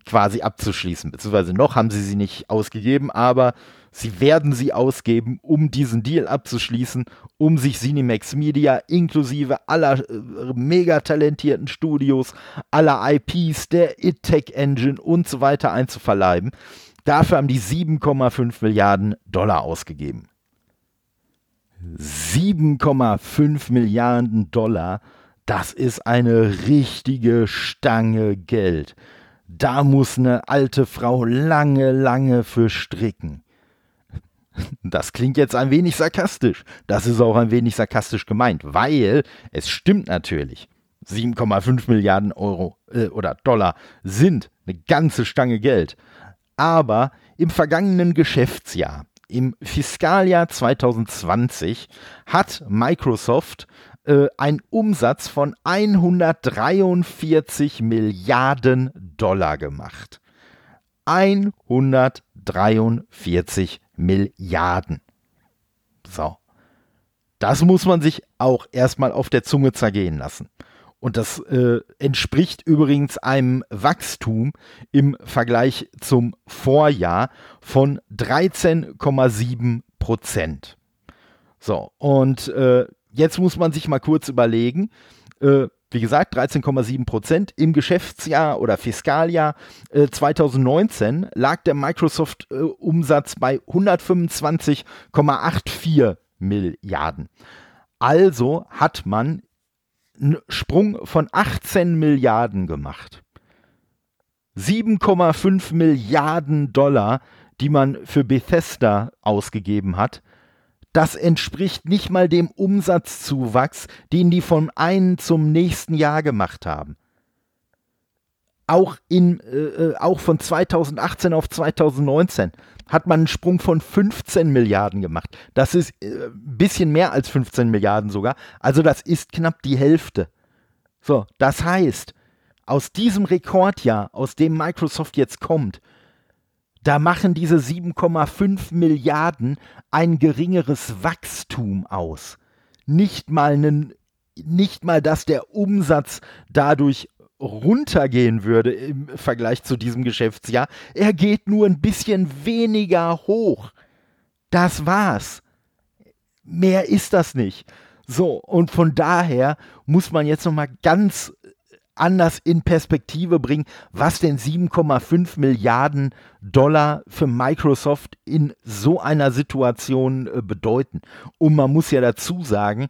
quasi abzuschließen. Beziehungsweise noch haben sie sie nicht ausgegeben, aber sie werden sie ausgeben, um diesen Deal abzuschließen, um sich Cinemax Media inklusive aller äh, mega talentierten Studios, aller IPs, der IT-Tech Engine und so weiter einzuverleiben. Dafür haben die 7,5 Milliarden Dollar ausgegeben. 7,5 Milliarden Dollar, das ist eine richtige Stange Geld. Da muss eine alte Frau lange, lange für stricken. Das klingt jetzt ein wenig sarkastisch. Das ist auch ein wenig sarkastisch gemeint, weil es stimmt natürlich. 7,5 Milliarden Euro äh, oder Dollar sind eine ganze Stange Geld. Aber im vergangenen Geschäftsjahr im Fiskaljahr 2020 hat Microsoft äh, einen Umsatz von 143 Milliarden Dollar gemacht. 143 Milliarden. So. Das muss man sich auch erstmal auf der Zunge zergehen lassen. Und das äh, entspricht übrigens einem Wachstum im Vergleich zum Vorjahr von 13,7 Prozent. So, und äh, jetzt muss man sich mal kurz überlegen, äh, wie gesagt, 13,7 Prozent. Im Geschäftsjahr oder Fiskaljahr äh, 2019 lag der Microsoft-Umsatz äh, bei 125,84 Milliarden. Also hat man einen Sprung von 18 Milliarden gemacht. 7,5 Milliarden Dollar, die man für Bethesda ausgegeben hat, das entspricht nicht mal dem Umsatzzuwachs, den die von einem zum nächsten Jahr gemacht haben auch, in, äh, äh auch von 2018 auf 2019 hat man einen Sprung von 15 Milliarden gemacht. Das ist äh, ein bisschen mehr als 15 Milliarden sogar. Also das ist knapp die Hälfte. So, das heißt, aus diesem Rekordjahr, aus dem Microsoft jetzt kommt, da machen diese 7,5 Milliarden ein geringeres Wachstum aus. Nicht mal, einen, nicht mal, dass der Umsatz dadurch runtergehen würde im Vergleich zu diesem Geschäftsjahr. Er geht nur ein bisschen weniger hoch. Das war's. Mehr ist das nicht. So, und von daher muss man jetzt nochmal ganz anders in Perspektive bringen, was denn 7,5 Milliarden Dollar für Microsoft in so einer Situation äh, bedeuten. Und man muss ja dazu sagen,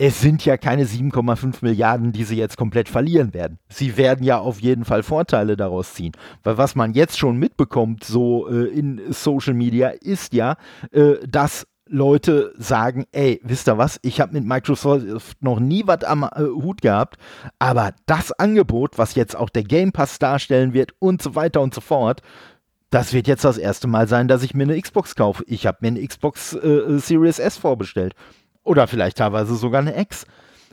es sind ja keine 7,5 Milliarden, die sie jetzt komplett verlieren werden. Sie werden ja auf jeden Fall Vorteile daraus ziehen. Weil was man jetzt schon mitbekommt, so äh, in Social Media, ist ja, äh, dass Leute sagen, ey, wisst ihr was, ich habe mit Microsoft noch nie was am äh, Hut gehabt, aber das Angebot, was jetzt auch der Game Pass darstellen wird und so weiter und so fort, das wird jetzt das erste Mal sein, dass ich mir eine Xbox kaufe. Ich habe mir eine Xbox äh, Series S vorbestellt. Oder vielleicht teilweise sogar eine X.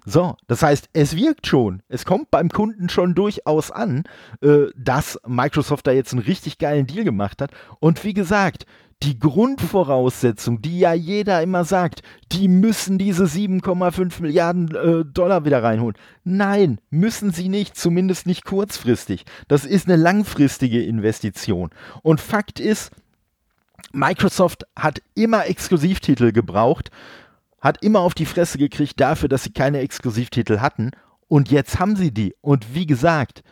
So, das heißt, es wirkt schon. Es kommt beim Kunden schon durchaus an, äh, dass Microsoft da jetzt einen richtig geilen Deal gemacht hat. Und wie gesagt, die Grundvoraussetzung, die ja jeder immer sagt, die müssen diese 7,5 Milliarden äh, Dollar wieder reinholen. Nein, müssen sie nicht, zumindest nicht kurzfristig. Das ist eine langfristige Investition. Und Fakt ist, Microsoft hat immer Exklusivtitel gebraucht, hat immer auf die Fresse gekriegt dafür, dass sie keine Exklusivtitel hatten. Und jetzt haben sie die. Und wie gesagt,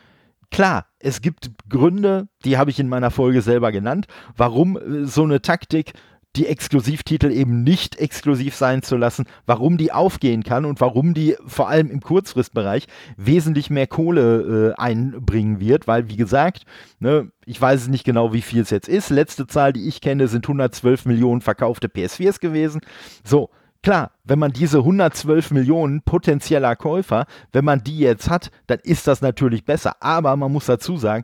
Klar, es gibt Gründe, die habe ich in meiner Folge selber genannt, warum äh, so eine Taktik die Exklusivtitel eben nicht exklusiv sein zu lassen, warum die aufgehen kann und warum die vor allem im Kurzfristbereich wesentlich mehr Kohle äh, einbringen wird, weil wie gesagt, ne, ich weiß nicht genau, wie viel es jetzt ist. Letzte Zahl, die ich kenne, sind 112 Millionen verkaufte PS4s gewesen. So, Klar, wenn man diese 112 Millionen potenzieller Käufer, wenn man die jetzt hat, dann ist das natürlich besser. Aber man muss dazu sagen,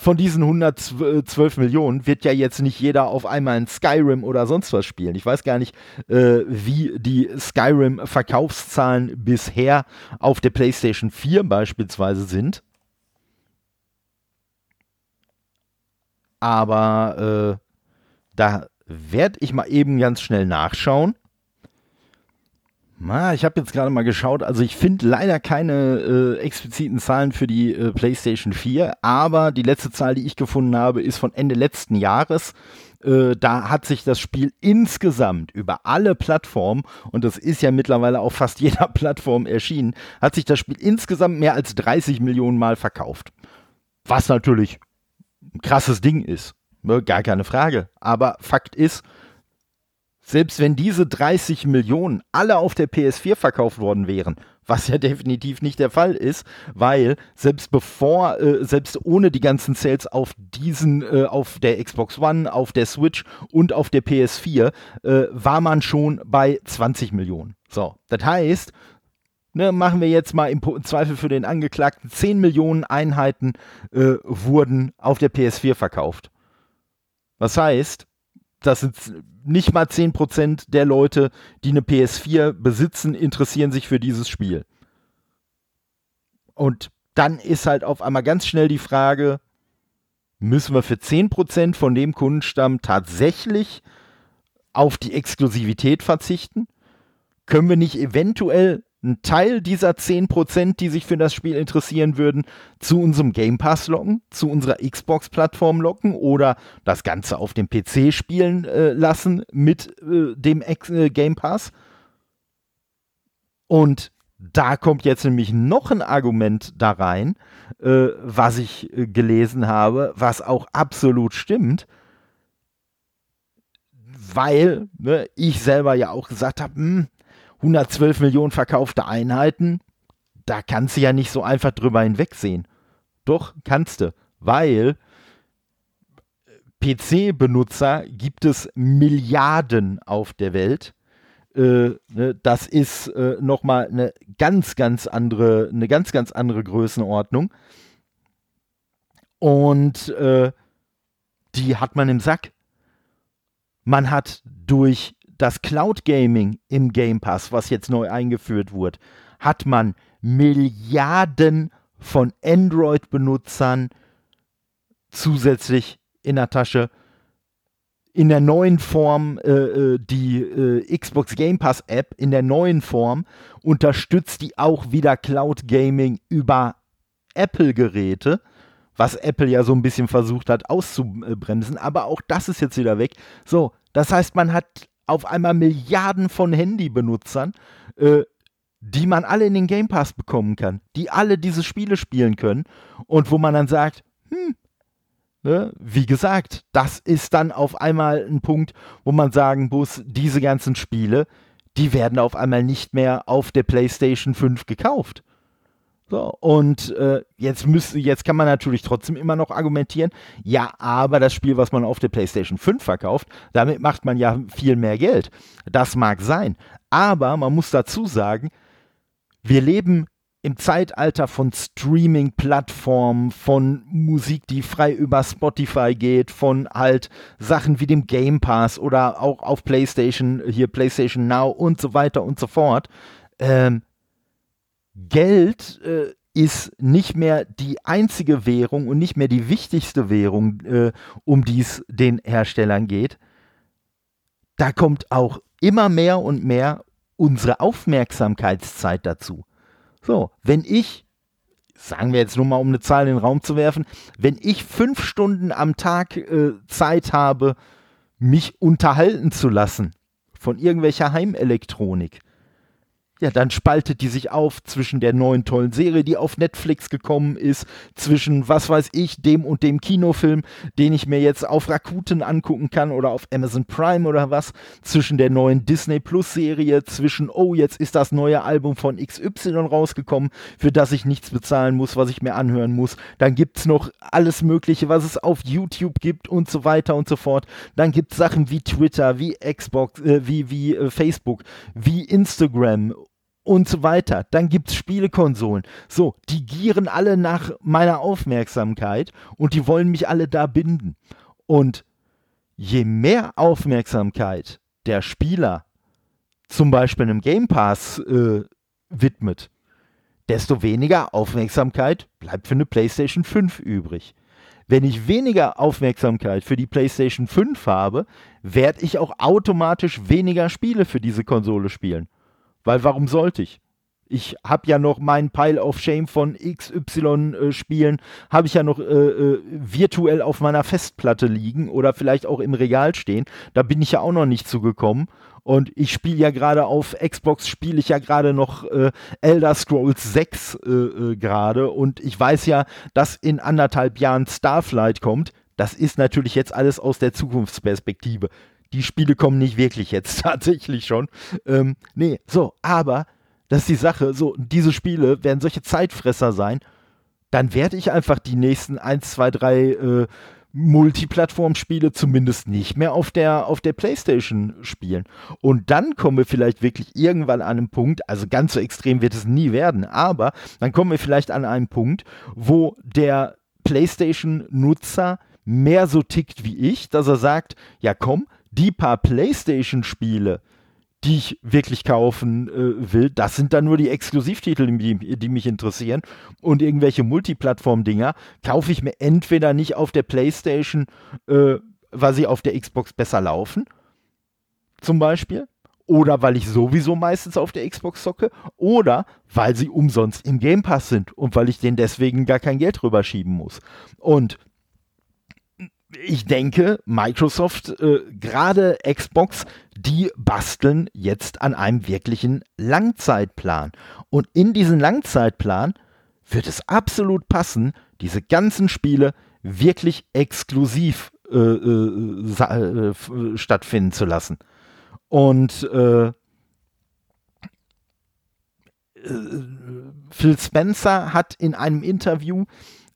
von diesen 112 Millionen wird ja jetzt nicht jeder auf einmal ein Skyrim oder sonst was spielen. Ich weiß gar nicht, äh, wie die Skyrim-Verkaufszahlen bisher auf der PlayStation 4 beispielsweise sind. Aber äh, da werde ich mal eben ganz schnell nachschauen. Na, ich habe jetzt gerade mal geschaut, also ich finde leider keine äh, expliziten Zahlen für die äh, PlayStation 4, aber die letzte Zahl, die ich gefunden habe, ist von Ende letzten Jahres. Äh, da hat sich das Spiel insgesamt über alle Plattformen, und das ist ja mittlerweile auf fast jeder Plattform erschienen, hat sich das Spiel insgesamt mehr als 30 Millionen Mal verkauft. Was natürlich ein krasses Ding ist. Ne, gar keine Frage. Aber Fakt ist, selbst wenn diese 30 Millionen alle auf der PS4 verkauft worden wären, was ja definitiv nicht der Fall ist, weil selbst bevor, äh, selbst ohne die ganzen Sales auf diesen, äh, auf der Xbox One, auf der Switch und auf der PS4, äh, war man schon bei 20 Millionen. So, das heißt, ne, machen wir jetzt mal im Zweifel für den Angeklagten, 10 Millionen Einheiten äh, wurden auf der PS4 verkauft. Was heißt, das sind nicht mal 10% der Leute, die eine PS4 besitzen, interessieren sich für dieses Spiel. Und dann ist halt auf einmal ganz schnell die Frage, müssen wir für 10% von dem Kundenstamm tatsächlich auf die Exklusivität verzichten? Können wir nicht eventuell einen Teil dieser 10%, die sich für das Spiel interessieren würden, zu unserem Game Pass locken, zu unserer Xbox-Plattform locken oder das Ganze auf dem PC spielen äh, lassen mit äh, dem Ex äh, Game Pass. Und da kommt jetzt nämlich noch ein Argument da rein, äh, was ich äh, gelesen habe, was auch absolut stimmt weil ne, ich selber ja auch gesagt habe, hm, 112 Millionen verkaufte Einheiten, da kannst du ja nicht so einfach drüber hinwegsehen. Doch, kannst du, weil PC-Benutzer gibt es Milliarden auf der Welt. Äh, ne, das ist äh, nochmal eine ganz, ganz andere, eine ganz, ganz andere Größenordnung. Und äh, die hat man im Sack. Man hat durch das Cloud Gaming im Game Pass, was jetzt neu eingeführt wurde, hat man Milliarden von Android-Benutzern zusätzlich in der Tasche. In der neuen Form, äh, äh die äh, Xbox Game Pass App, in der neuen Form unterstützt die auch wieder Cloud Gaming über Apple-Geräte was Apple ja so ein bisschen versucht hat auszubremsen. Aber auch das ist jetzt wieder weg. So, das heißt, man hat auf einmal Milliarden von Handybenutzern, äh, die man alle in den Game Pass bekommen kann, die alle diese Spiele spielen können und wo man dann sagt, hm, ne, wie gesagt, das ist dann auf einmal ein Punkt, wo man sagen muss, diese ganzen Spiele, die werden auf einmal nicht mehr auf der PlayStation 5 gekauft. So, und äh, jetzt, müsste, jetzt kann man natürlich trotzdem immer noch argumentieren, ja, aber das Spiel, was man auf der PlayStation 5 verkauft, damit macht man ja viel mehr Geld. Das mag sein. Aber man muss dazu sagen, wir leben im Zeitalter von Streaming-Plattformen, von Musik, die frei über Spotify geht, von halt Sachen wie dem Game Pass oder auch auf PlayStation, hier PlayStation Now und so weiter und so fort. Ähm, Geld äh, ist nicht mehr die einzige Währung und nicht mehr die wichtigste Währung, äh, um die es den Herstellern geht. Da kommt auch immer mehr und mehr unsere Aufmerksamkeitszeit dazu. So, wenn ich, sagen wir jetzt nur mal, um eine Zahl in den Raum zu werfen, wenn ich fünf Stunden am Tag äh, Zeit habe, mich unterhalten zu lassen von irgendwelcher Heimelektronik, ja, dann spaltet die sich auf zwischen der neuen tollen Serie, die auf Netflix gekommen ist, zwischen, was weiß ich, dem und dem Kinofilm, den ich mir jetzt auf Rakuten angucken kann oder auf Amazon Prime oder was, zwischen der neuen Disney Plus Serie, zwischen, oh, jetzt ist das neue Album von XY rausgekommen, für das ich nichts bezahlen muss, was ich mir anhören muss. Dann gibt's noch alles Mögliche, was es auf YouTube gibt und so weiter und so fort. Dann gibt's Sachen wie Twitter, wie Xbox, äh, wie, wie äh, Facebook, wie Instagram und so weiter. Dann gibt es Spielekonsolen. So, die gieren alle nach meiner Aufmerksamkeit und die wollen mich alle da binden. Und je mehr Aufmerksamkeit der Spieler zum Beispiel einem Game Pass äh, widmet, desto weniger Aufmerksamkeit bleibt für eine PlayStation 5 übrig. Wenn ich weniger Aufmerksamkeit für die PlayStation 5 habe, werde ich auch automatisch weniger Spiele für diese Konsole spielen. Weil warum sollte ich? Ich habe ja noch meinen Pile of Shame von XY-Spielen, äh, habe ich ja noch äh, äh, virtuell auf meiner Festplatte liegen oder vielleicht auch im Regal stehen. Da bin ich ja auch noch nicht zugekommen. Und ich spiele ja gerade auf Xbox, spiele ich ja gerade noch äh, Elder Scrolls 6 äh, äh, gerade. Und ich weiß ja, dass in anderthalb Jahren Starflight kommt. Das ist natürlich jetzt alles aus der Zukunftsperspektive die Spiele kommen nicht wirklich jetzt tatsächlich schon. Ähm, nee, so, aber das ist die Sache, so, diese Spiele werden solche Zeitfresser sein, dann werde ich einfach die nächsten 1, 2, 3 äh, Multiplattform-Spiele zumindest nicht mehr auf der, auf der Playstation spielen. Und dann kommen wir vielleicht wirklich irgendwann an einen Punkt, also ganz so extrem wird es nie werden, aber dann kommen wir vielleicht an einen Punkt, wo der Playstation-Nutzer mehr so tickt wie ich, dass er sagt, ja komm, die paar PlayStation-Spiele, die ich wirklich kaufen äh, will, das sind dann nur die Exklusivtitel, die, die mich interessieren. Und irgendwelche Multiplattform-Dinger kaufe ich mir entweder nicht auf der PlayStation, äh, weil sie auf der Xbox besser laufen, zum Beispiel. Oder weil ich sowieso meistens auf der Xbox zocke. Oder weil sie umsonst im Game Pass sind und weil ich denen deswegen gar kein Geld rüberschieben muss. Und ich denke, Microsoft, äh, gerade Xbox, die basteln jetzt an einem wirklichen Langzeitplan. Und in diesen Langzeitplan wird es absolut passen, diese ganzen Spiele wirklich exklusiv äh, äh, äh stattfinden zu lassen. Und äh, äh, Phil Spencer hat in einem Interview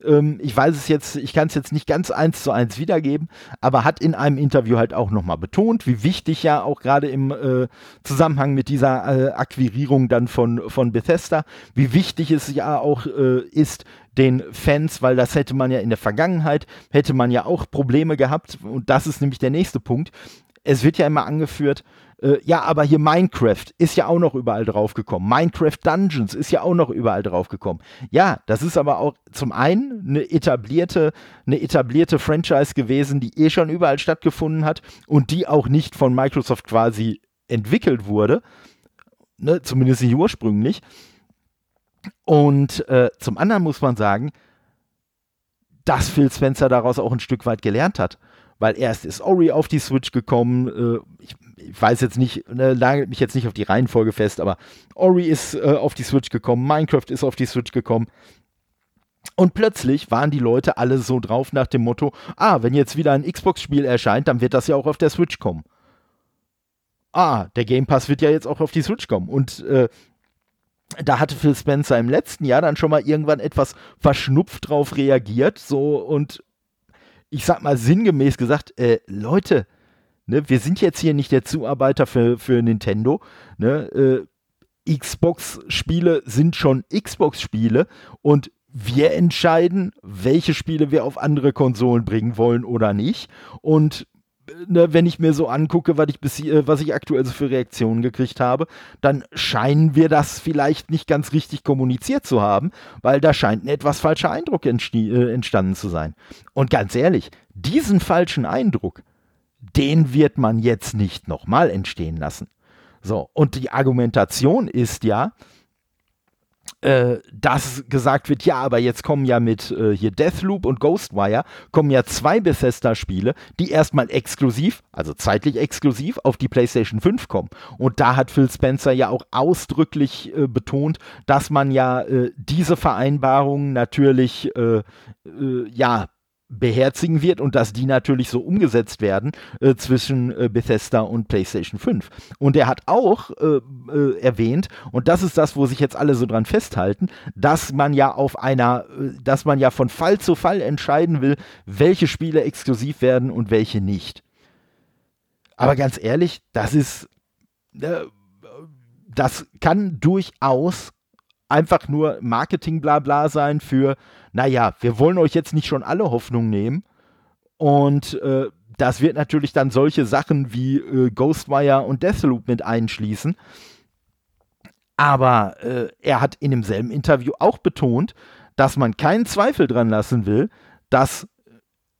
ähm, ich weiß es jetzt, ich kann es jetzt nicht ganz eins zu eins wiedergeben, aber hat in einem Interview halt auch nochmal betont, wie wichtig ja auch gerade im äh, Zusammenhang mit dieser äh, Akquirierung dann von, von Bethesda, wie wichtig es ja auch äh, ist, den Fans, weil das hätte man ja in der Vergangenheit, hätte man ja auch Probleme gehabt und das ist nämlich der nächste Punkt. Es wird ja immer angeführt, äh, ja, aber hier Minecraft ist ja auch noch überall draufgekommen. Minecraft Dungeons ist ja auch noch überall draufgekommen. Ja, das ist aber auch zum einen eine etablierte, eine etablierte Franchise gewesen, die eh schon überall stattgefunden hat und die auch nicht von Microsoft quasi entwickelt wurde. Ne, zumindest nicht ursprünglich. Und äh, zum anderen muss man sagen, dass Phil Spencer daraus auch ein Stück weit gelernt hat. Weil erst ist Ori auf die Switch gekommen. Äh, ich, ich, weiß jetzt nicht, ne, nagelt mich jetzt nicht auf die Reihenfolge fest, aber Ori ist äh, auf die Switch gekommen, Minecraft ist auf die Switch gekommen. Und plötzlich waren die Leute alle so drauf nach dem Motto: Ah, wenn jetzt wieder ein Xbox-Spiel erscheint, dann wird das ja auch auf der Switch kommen. Ah, der Game Pass wird ja jetzt auch auf die Switch kommen. Und äh, da hatte Phil Spencer im letzten Jahr dann schon mal irgendwann etwas verschnupft drauf reagiert, so und ich sag mal sinngemäß gesagt, äh, Leute, ne, wir sind jetzt hier nicht der Zuarbeiter für, für Nintendo, ne, äh, Xbox-Spiele sind schon Xbox-Spiele und wir entscheiden, welche Spiele wir auf andere Konsolen bringen wollen oder nicht. Und ne, wenn ich mir so angucke, was ich, bis, äh, was ich aktuell so für Reaktionen gekriegt habe, dann scheinen wir das vielleicht nicht ganz richtig kommuniziert zu haben, weil da scheint ein etwas falscher Eindruck äh, entstanden zu sein. Und ganz ehrlich, diesen falschen Eindruck, den wird man jetzt nicht nochmal entstehen lassen. So, und die Argumentation ist ja, äh, dass gesagt wird, ja, aber jetzt kommen ja mit äh, hier Deathloop und Ghostwire, kommen ja zwei Bethesda-Spiele, die erstmal exklusiv, also zeitlich exklusiv, auf die PlayStation 5 kommen. Und da hat Phil Spencer ja auch ausdrücklich äh, betont, dass man ja äh, diese Vereinbarungen natürlich äh, äh, ja beherzigen wird und dass die natürlich so umgesetzt werden äh, zwischen äh, Bethesda und PlayStation 5. Und er hat auch äh, äh, erwähnt, und das ist das, wo sich jetzt alle so dran festhalten, dass man ja auf einer, äh, dass man ja von Fall zu Fall entscheiden will, welche Spiele exklusiv werden und welche nicht. Aber ganz ehrlich, das ist, äh, das kann durchaus einfach nur Marketing-Blabla sein für, naja, wir wollen euch jetzt nicht schon alle Hoffnung nehmen. Und äh, das wird natürlich dann solche Sachen wie äh, Ghostwire und Deathloop mit einschließen. Aber äh, er hat in demselben Interview auch betont, dass man keinen Zweifel dran lassen will, dass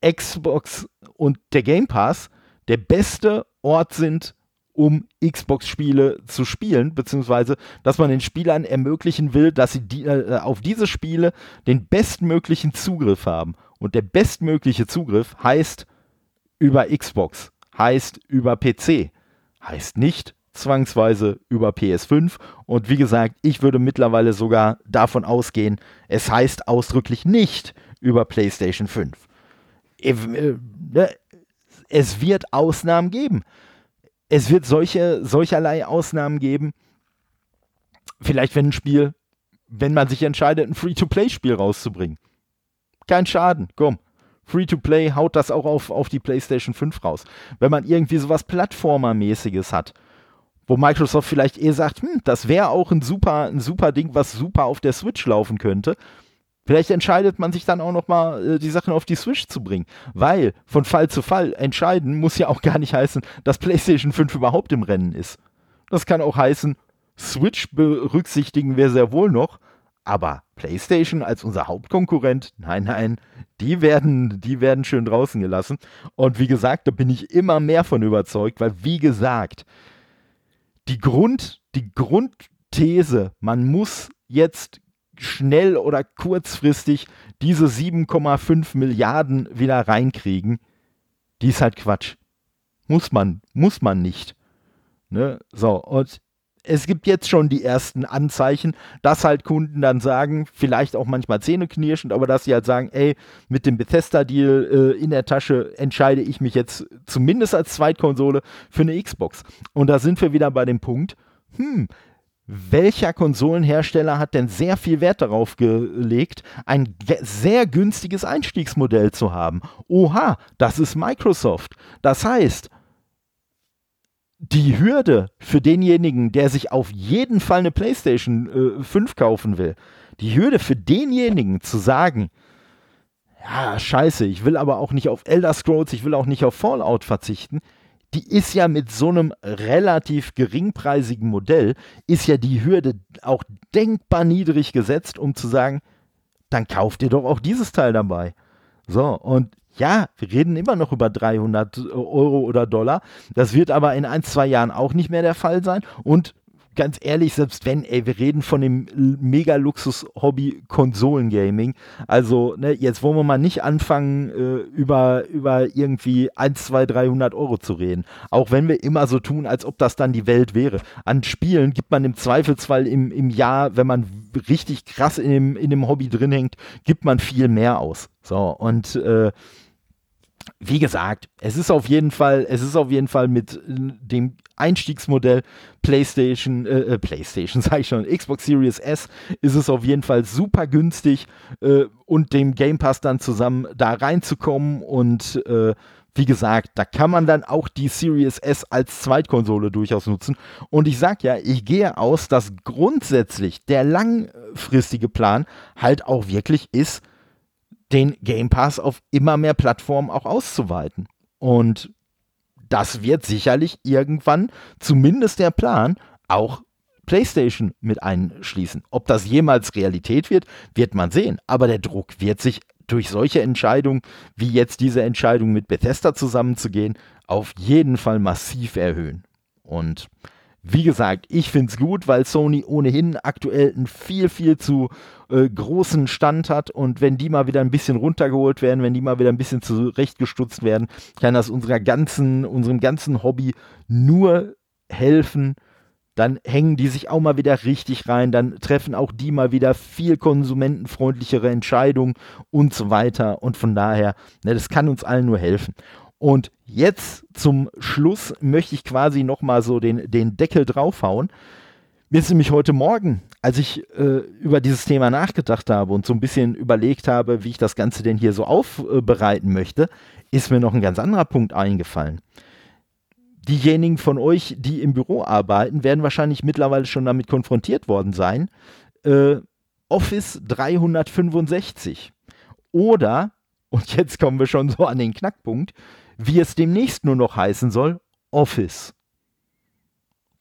Xbox und der Game Pass der beste Ort sind, um Xbox-Spiele zu spielen, beziehungsweise dass man den Spielern ermöglichen will, dass sie die, äh, auf diese Spiele den bestmöglichen Zugriff haben. Und der bestmögliche Zugriff heißt über Xbox, heißt über PC, heißt nicht zwangsweise über PS5. Und wie gesagt, ich würde mittlerweile sogar davon ausgehen, es heißt ausdrücklich nicht über PlayStation 5. Äh, ne, es wird Ausnahmen geben es wird solche, solcherlei Ausnahmen geben. Vielleicht, wenn ein Spiel, wenn man sich entscheidet, ein Free-to-Play-Spiel rauszubringen. Kein Schaden, komm. Free-to-Play haut das auch auf, auf die PlayStation 5 raus. Wenn man irgendwie sowas Plattformer-mäßiges hat, wo Microsoft vielleicht eh sagt, hm, das wäre auch ein super, ein super Ding, was super auf der Switch laufen könnte, Vielleicht entscheidet man sich dann auch noch mal, äh, die Sachen auf die Switch zu bringen. Weil von Fall zu Fall entscheiden muss ja auch gar nicht heißen, dass PlayStation 5 überhaupt im Rennen ist. Das kann auch heißen, Switch berücksichtigen wir sehr wohl noch, aber PlayStation als unser Hauptkonkurrent, nein, nein, die werden, die werden schön draußen gelassen. Und wie gesagt, da bin ich immer mehr von überzeugt, weil wie gesagt, die Grund, die Grundthese, man muss jetzt schnell oder kurzfristig diese 7,5 Milliarden wieder reinkriegen, die ist halt Quatsch. Muss man, muss man nicht. Ne? So, und es gibt jetzt schon die ersten Anzeichen, dass halt Kunden dann sagen, vielleicht auch manchmal zähneknirschend, aber dass sie halt sagen, ey, mit dem Bethesda-Deal äh, in der Tasche entscheide ich mich jetzt zumindest als Zweitkonsole für eine Xbox. Und da sind wir wieder bei dem Punkt, hm, welcher Konsolenhersteller hat denn sehr viel Wert darauf gelegt, ein sehr günstiges Einstiegsmodell zu haben? Oha, das ist Microsoft. Das heißt, die Hürde für denjenigen, der sich auf jeden Fall eine PlayStation äh, 5 kaufen will, die Hürde für denjenigen zu sagen, ja, scheiße, ich will aber auch nicht auf Elder Scrolls, ich will auch nicht auf Fallout verzichten, die ist ja mit so einem relativ geringpreisigen Modell, ist ja die Hürde auch denkbar niedrig gesetzt, um zu sagen, dann kauft ihr doch auch dieses Teil dabei. So, und ja, wir reden immer noch über 300 Euro oder Dollar. Das wird aber in ein, zwei Jahren auch nicht mehr der Fall sein. Und ganz ehrlich, selbst wenn, ey, wir reden von dem Mega-Luxus-Hobby Konsolengaming. Also, ne, jetzt wollen wir mal nicht anfangen, äh, über, über irgendwie 1, 2, 300 Euro zu reden. Auch wenn wir immer so tun, als ob das dann die Welt wäre. An Spielen gibt man im Zweifelsfall im, im Jahr, wenn man richtig krass in dem, in dem Hobby drin hängt, gibt man viel mehr aus. So, und äh, wie gesagt, es ist auf jeden Fall, es ist auf jeden Fall mit dem Einstiegsmodell PlayStation, äh, äh PlayStation, sage ich schon, Xbox Series S, ist es auf jeden Fall super günstig äh, und dem Game Pass dann zusammen da reinzukommen und äh, wie gesagt, da kann man dann auch die Series S als Zweitkonsole durchaus nutzen. Und ich sage ja, ich gehe aus, dass grundsätzlich der langfristige Plan halt auch wirklich ist, den Game Pass auf immer mehr Plattformen auch auszuweiten. Und das wird sicherlich irgendwann, zumindest der Plan, auch PlayStation mit einschließen. Ob das jemals Realität wird, wird man sehen. Aber der Druck wird sich durch solche Entscheidungen, wie jetzt diese Entscheidung mit Bethesda zusammenzugehen, auf jeden Fall massiv erhöhen. Und wie gesagt, ich finde es gut, weil Sony ohnehin aktuell einen viel, viel zu äh, großen Stand hat und wenn die mal wieder ein bisschen runtergeholt werden, wenn die mal wieder ein bisschen zurechtgestutzt werden, kann das unserer ganzen, unserem ganzen Hobby nur helfen. Dann hängen die sich auch mal wieder richtig rein, dann treffen auch die mal wieder viel konsumentenfreundlichere Entscheidungen und so weiter. Und von daher, ne, das kann uns allen nur helfen. Und jetzt zum Schluss möchte ich quasi nochmal so den, den Deckel draufhauen. Mir ist nämlich heute Morgen, als ich äh, über dieses Thema nachgedacht habe und so ein bisschen überlegt habe, wie ich das Ganze denn hier so aufbereiten möchte, ist mir noch ein ganz anderer Punkt eingefallen. Diejenigen von euch, die im Büro arbeiten, werden wahrscheinlich mittlerweile schon damit konfrontiert worden sein. Äh, Office 365. Oder, und jetzt kommen wir schon so an den Knackpunkt, wie es demnächst nur noch heißen soll, Office.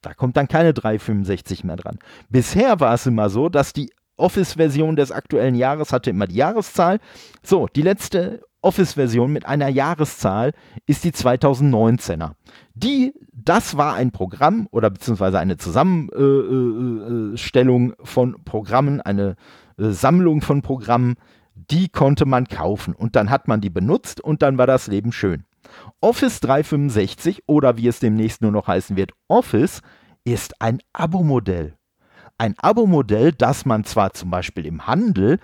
Da kommt dann keine 365 mehr dran. Bisher war es immer so, dass die Office-Version des aktuellen Jahres hatte immer die Jahreszahl. So, die letzte Office-Version mit einer Jahreszahl ist die 2019er. Die, das war ein Programm oder beziehungsweise eine Zusammenstellung äh, äh, von Programmen, eine äh, Sammlung von Programmen, die konnte man kaufen und dann hat man die benutzt und dann war das Leben schön. Office 365 oder wie es demnächst nur noch heißen wird, Office ist ein Abo-Modell. Ein Abo-Modell, das man zwar zum Beispiel im Handel,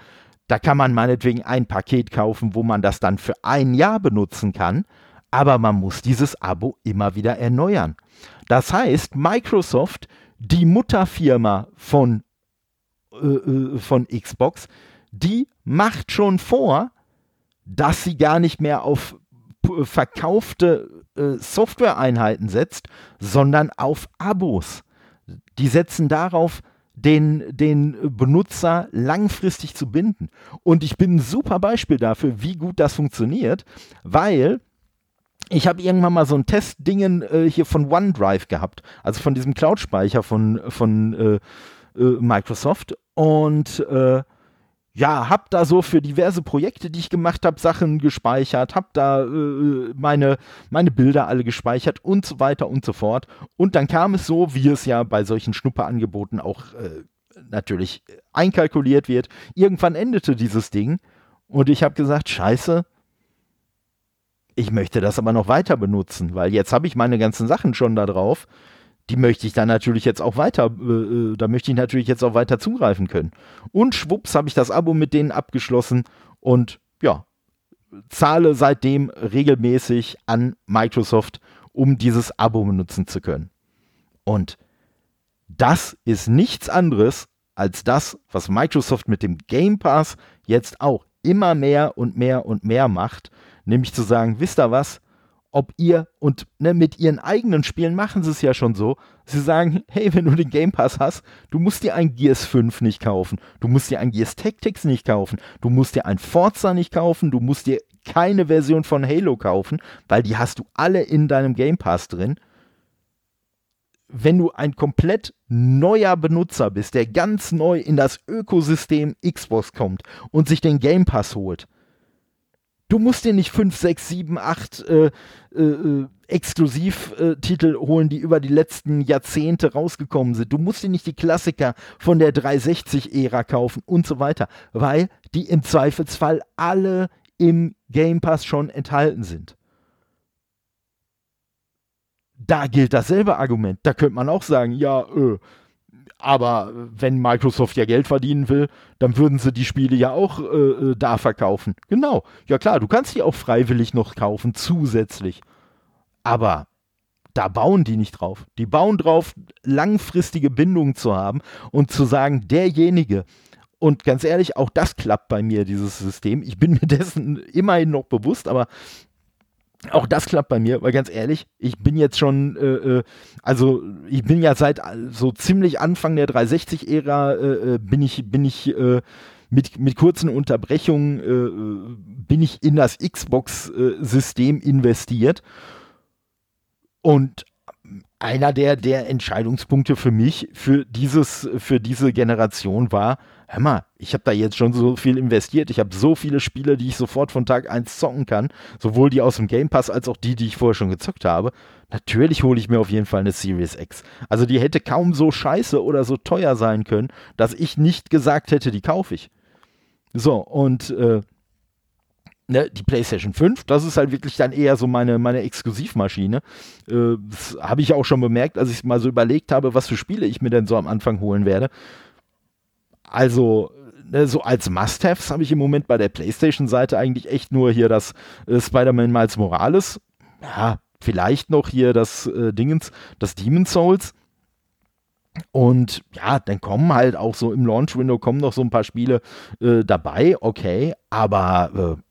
da kann man meinetwegen ein Paket kaufen, wo man das dann für ein Jahr benutzen kann, aber man muss dieses Abo immer wieder erneuern. Das heißt, Microsoft, die Mutterfirma von, äh, äh von Xbox, die macht schon vor, dass sie gar nicht mehr auf verkaufte äh, Software-Einheiten setzt, sondern auf Abos. Die setzen darauf, den, den Benutzer langfristig zu binden. Und ich bin ein super Beispiel dafür, wie gut das funktioniert, weil ich habe irgendwann mal so ein Testdingen äh, hier von OneDrive gehabt, also von diesem Cloud-Speicher von, von äh, äh, Microsoft. Und äh, ja, hab da so für diverse Projekte, die ich gemacht habe, Sachen gespeichert, hab da äh, meine, meine Bilder alle gespeichert und so weiter und so fort. Und dann kam es so, wie es ja bei solchen Schnupperangeboten auch äh, natürlich einkalkuliert wird. Irgendwann endete dieses Ding und ich habe gesagt, scheiße, ich möchte das aber noch weiter benutzen, weil jetzt habe ich meine ganzen Sachen schon da drauf die möchte ich dann natürlich jetzt auch weiter, äh, äh, da möchte ich natürlich jetzt auch weiter zugreifen können. Und schwupps habe ich das Abo mit denen abgeschlossen und ja, zahle seitdem regelmäßig an Microsoft, um dieses Abo benutzen zu können. Und das ist nichts anderes als das, was Microsoft mit dem Game Pass jetzt auch immer mehr und mehr und mehr macht, nämlich zu sagen, wisst ihr was, ob ihr und ne, mit ihren eigenen Spielen machen sie es ja schon so. Sie sagen, hey, wenn du den Game Pass hast, du musst dir ein Gears 5 nicht kaufen, du musst dir ein Gears Tactics nicht kaufen, du musst dir ein Forza nicht kaufen, du musst dir keine Version von Halo kaufen, weil die hast du alle in deinem Game Pass drin. Wenn du ein komplett neuer Benutzer bist, der ganz neu in das Ökosystem Xbox kommt und sich den Game Pass holt, Du musst dir nicht 5, 6, 7, 8 äh, äh, Exklusivtitel holen, die über die letzten Jahrzehnte rausgekommen sind. Du musst dir nicht die Klassiker von der 360-Ära kaufen und so weiter, weil die im Zweifelsfall alle im Game Pass schon enthalten sind. Da gilt dasselbe Argument. Da könnte man auch sagen, ja, äh, aber wenn Microsoft ja Geld verdienen will, dann würden sie die Spiele ja auch äh, äh, da verkaufen. Genau. Ja klar, du kannst die auch freiwillig noch kaufen, zusätzlich. Aber da bauen die nicht drauf. Die bauen drauf, langfristige Bindungen zu haben und zu sagen, derjenige, und ganz ehrlich, auch das klappt bei mir, dieses System. Ich bin mir dessen immerhin noch bewusst, aber auch das klappt bei mir, weil ganz ehrlich, ich bin jetzt schon, äh, äh also ich bin ja seit äh, so ziemlich Anfang der 360-Ära, äh, äh, bin ich, bin ich äh, mit, mit kurzen Unterbrechungen, bin ich in das Xbox-System investiert. Und einer der, der Entscheidungspunkte für mich, für dieses, für diese Generation war, hör mal, ich habe da jetzt schon so viel investiert, ich habe so viele Spiele, die ich sofort von Tag 1 zocken kann, sowohl die aus dem Game Pass als auch die, die ich vorher schon gezockt habe. Natürlich hole ich mir auf jeden Fall eine Series X. Also die hätte kaum so scheiße oder so teuer sein können, dass ich nicht gesagt hätte, die kaufe ich. So, und äh, ne, die PlayStation 5, das ist halt wirklich dann eher so meine, meine Exklusivmaschine. Äh, das habe ich auch schon bemerkt, als ich mal so überlegt habe, was für Spiele ich mir denn so am Anfang holen werde. Also, ne, so als Must-Haves habe ich im Moment bei der PlayStation-Seite eigentlich echt nur hier das äh, Spider-Man Miles Morales. Ja, vielleicht noch hier das äh, Dingens, das Demon Souls. Und ja, dann kommen halt auch so im Launch-Window kommen noch so ein paar Spiele äh, dabei, okay, aber äh,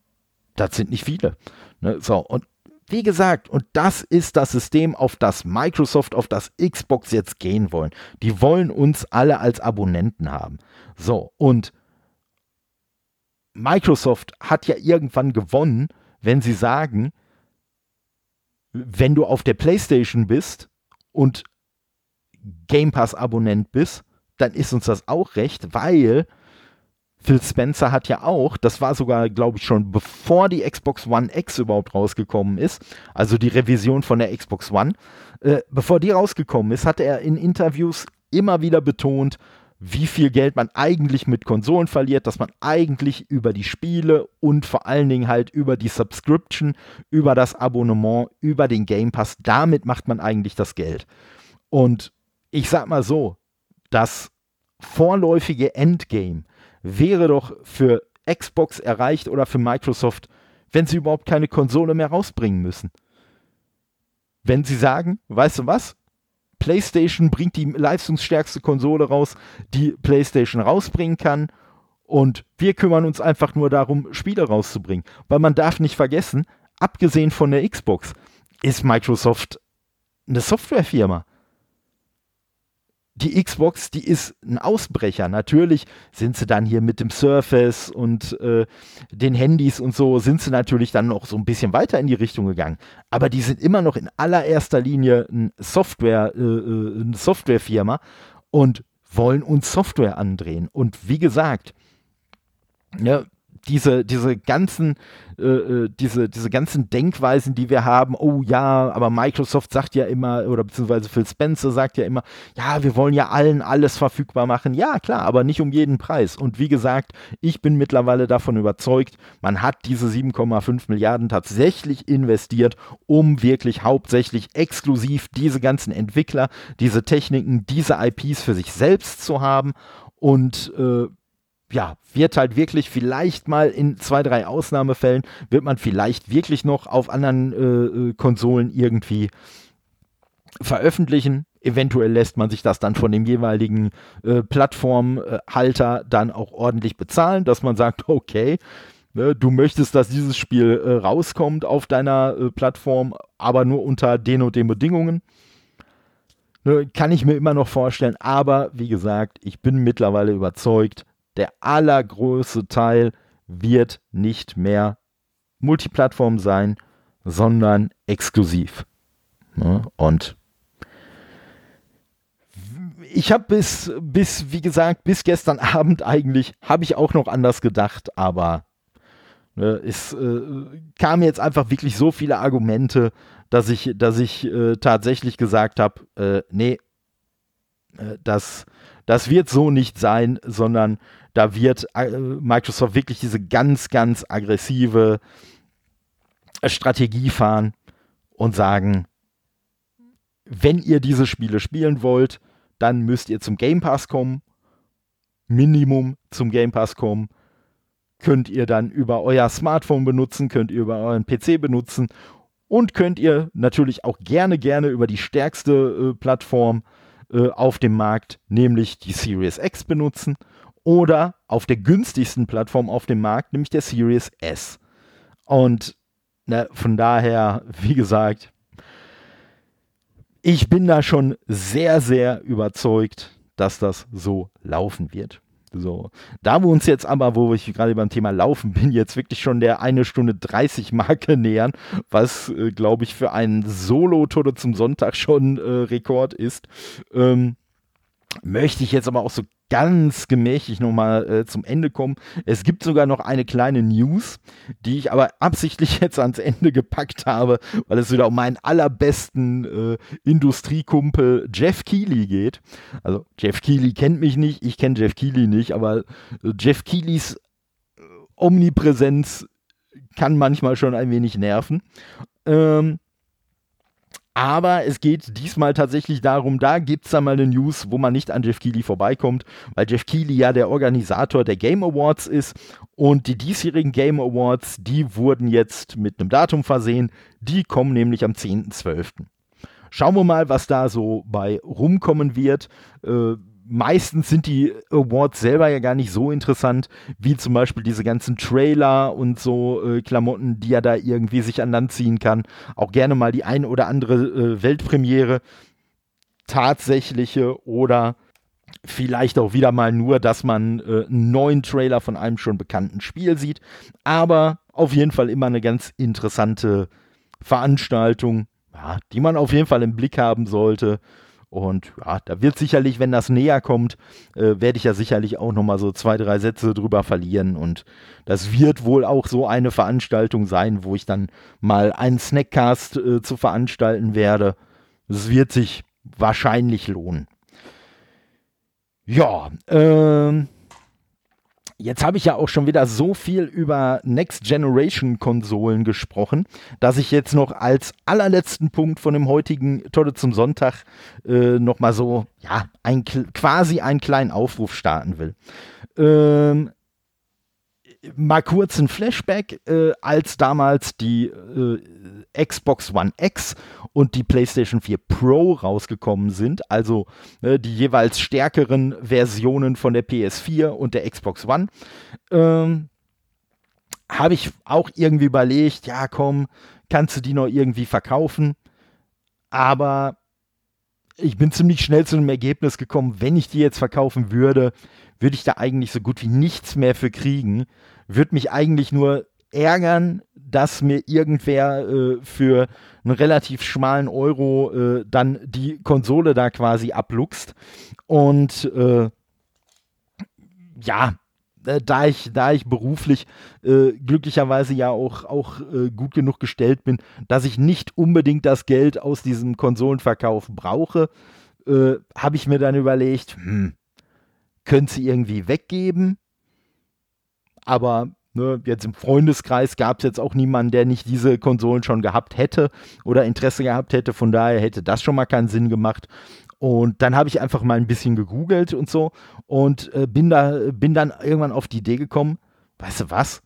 das sind nicht viele. Ne? So, und wie gesagt, und das ist das System, auf das Microsoft, auf das Xbox jetzt gehen wollen. Die wollen uns alle als Abonnenten haben. So, und Microsoft hat ja irgendwann gewonnen, wenn sie sagen, wenn du auf der PlayStation bist und Game Pass Abonnent bist, dann ist uns das auch recht, weil Phil Spencer hat ja auch, das war sogar, glaube ich, schon bevor die Xbox One X überhaupt rausgekommen ist, also die Revision von der Xbox One, äh, bevor die rausgekommen ist, hat er in Interviews immer wieder betont, wie viel Geld man eigentlich mit Konsolen verliert, dass man eigentlich über die Spiele und vor allen Dingen halt über die Subscription, über das Abonnement, über den Game Pass, damit macht man eigentlich das Geld. Und ich sag mal so, das vorläufige Endgame wäre doch für Xbox erreicht oder für Microsoft, wenn sie überhaupt keine Konsole mehr rausbringen müssen. Wenn sie sagen, weißt du was? PlayStation bringt die leistungsstärkste Konsole raus, die PlayStation rausbringen kann. Und wir kümmern uns einfach nur darum, Spiele rauszubringen. Weil man darf nicht vergessen, abgesehen von der Xbox, ist Microsoft eine Softwarefirma die Xbox, die ist ein Ausbrecher. Natürlich sind sie dann hier mit dem Surface und äh, den Handys und so, sind sie natürlich dann noch so ein bisschen weiter in die Richtung gegangen. Aber die sind immer noch in allererster Linie ein Software, äh, äh eine Softwarefirma und wollen uns Software andrehen. Und wie gesagt, ja, diese, diese ganzen, äh, äh, diese, diese ganzen Denkweisen, die wir haben, oh ja, aber Microsoft sagt ja immer, oder beziehungsweise Phil Spencer sagt ja immer, ja, wir wollen ja allen alles verfügbar machen. Ja, klar, aber nicht um jeden Preis. Und wie gesagt, ich bin mittlerweile davon überzeugt, man hat diese 7,5 Milliarden tatsächlich investiert, um wirklich hauptsächlich exklusiv diese ganzen Entwickler, diese Techniken, diese IPs für sich selbst zu haben. Und äh, ja, wird halt wirklich vielleicht mal in zwei, drei Ausnahmefällen, wird man vielleicht wirklich noch auf anderen äh, äh, Konsolen irgendwie veröffentlichen. Eventuell lässt man sich das dann von dem jeweiligen äh, Plattformhalter dann auch ordentlich bezahlen, dass man sagt, okay, ne, du möchtest, dass dieses Spiel äh, rauskommt auf deiner äh, Plattform, aber nur unter den und den Bedingungen. Ne, kann ich mir immer noch vorstellen, aber wie gesagt, ich bin mittlerweile überzeugt, der allergrößte Teil wird nicht mehr Multiplattform sein, sondern exklusiv. Ne? Und ich habe bis, bis, wie gesagt, bis gestern Abend eigentlich, habe ich auch noch anders gedacht, aber Ne, es äh, kamen jetzt einfach wirklich so viele Argumente, dass ich, dass ich äh, tatsächlich gesagt habe, äh, nee, äh, das, das wird so nicht sein, sondern da wird äh, Microsoft wirklich diese ganz, ganz aggressive Strategie fahren und sagen, wenn ihr diese Spiele spielen wollt, dann müsst ihr zum Game Pass kommen. Minimum zum Game Pass kommen. Könnt ihr dann über euer Smartphone benutzen, könnt ihr über euren PC benutzen und könnt ihr natürlich auch gerne, gerne über die stärkste äh, Plattform äh, auf dem Markt, nämlich die Series X benutzen oder auf der günstigsten Plattform auf dem Markt, nämlich der Series S. Und na, von daher, wie gesagt, ich bin da schon sehr, sehr überzeugt, dass das so laufen wird. So, da wir uns jetzt aber, wo ich gerade beim Thema Laufen bin, jetzt wirklich schon der eine Stunde 30 Marke nähern, was, äh, glaube ich, für einen Solo-Tour zum Sonntag schon äh, Rekord ist, ähm, möchte ich jetzt aber auch so ganz gemächlich nochmal äh, zum Ende kommen. Es gibt sogar noch eine kleine News, die ich aber absichtlich jetzt ans Ende gepackt habe, weil es wieder um meinen allerbesten äh, Industriekumpel Jeff Keighley geht. Also Jeff Keighley kennt mich nicht, ich kenne Jeff Keighley nicht, aber äh, Jeff Keigleys äh, Omnipräsenz kann manchmal schon ein wenig nerven. Ähm, aber es geht diesmal tatsächlich darum, da gibt es dann mal eine News, wo man nicht an Jeff Keighley vorbeikommt, weil Jeff Keighley ja der Organisator der Game Awards ist und die diesjährigen Game Awards, die wurden jetzt mit einem Datum versehen. Die kommen nämlich am 10.12. Schauen wir mal, was da so bei rumkommen wird. Äh, meistens sind die Awards selber ja gar nicht so interessant, wie zum Beispiel diese ganzen Trailer und so äh, Klamotten, die er da irgendwie sich an Land ziehen kann. Auch gerne mal die ein oder andere äh, Weltpremiere, tatsächliche oder vielleicht auch wieder mal nur, dass man äh, einen neuen Trailer von einem schon bekannten Spiel sieht. Aber auf jeden Fall immer eine ganz interessante Veranstaltung, ja, die man auf jeden Fall im Blick haben sollte. Und ja, da wird sicherlich, wenn das näher kommt, äh, werde ich ja sicherlich auch nochmal so zwei, drei Sätze drüber verlieren. Und das wird wohl auch so eine Veranstaltung sein, wo ich dann mal einen Snackcast äh, zu veranstalten werde. Es wird sich wahrscheinlich lohnen. Ja, ähm, Jetzt habe ich ja auch schon wieder so viel über Next Generation Konsolen gesprochen, dass ich jetzt noch als allerletzten Punkt von dem heutigen Tode zum Sonntag äh, nochmal so, ja, ein, quasi einen kleinen Aufruf starten will. Ähm, mal kurz ein Flashback, äh, als damals die äh, Xbox One X und die PlayStation 4 Pro rausgekommen sind, also äh, die jeweils stärkeren Versionen von der PS4 und der Xbox One, ähm, habe ich auch irgendwie überlegt, ja komm, kannst du die noch irgendwie verkaufen? Aber ich bin ziemlich schnell zu einem Ergebnis gekommen, wenn ich die jetzt verkaufen würde, würde ich da eigentlich so gut wie nichts mehr für kriegen. Würde mich eigentlich nur ärgern, dass mir irgendwer äh, für einen relativ schmalen Euro äh, dann die Konsole da quasi abluchst. Und äh, ja, äh, da ich, da ich beruflich äh, glücklicherweise ja auch, auch äh, gut genug gestellt bin, dass ich nicht unbedingt das Geld aus diesem Konsolenverkauf brauche, äh, habe ich mir dann überlegt, hm, könnte sie irgendwie weggeben, aber Ne, jetzt im Freundeskreis gab es jetzt auch niemanden, der nicht diese Konsolen schon gehabt hätte oder Interesse gehabt hätte. Von daher hätte das schon mal keinen Sinn gemacht. Und dann habe ich einfach mal ein bisschen gegoogelt und so und äh, bin, da, bin dann irgendwann auf die Idee gekommen, weißt du was?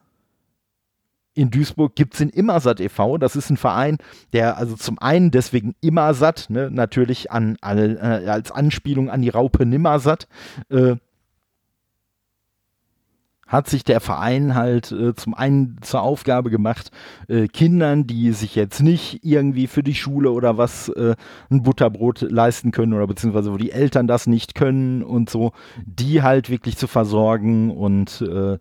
In Duisburg gibt es den Immersat e.V. Das ist ein Verein, der also zum einen deswegen Immersat, ne, natürlich an, an äh, als Anspielung an die Raupe Nimmersat, äh, hat sich der Verein halt äh, zum einen zur Aufgabe gemacht, äh, Kindern, die sich jetzt nicht irgendwie für die Schule oder was äh, ein Butterbrot leisten können oder beziehungsweise wo die Eltern das nicht können und so, die halt wirklich zu versorgen und äh,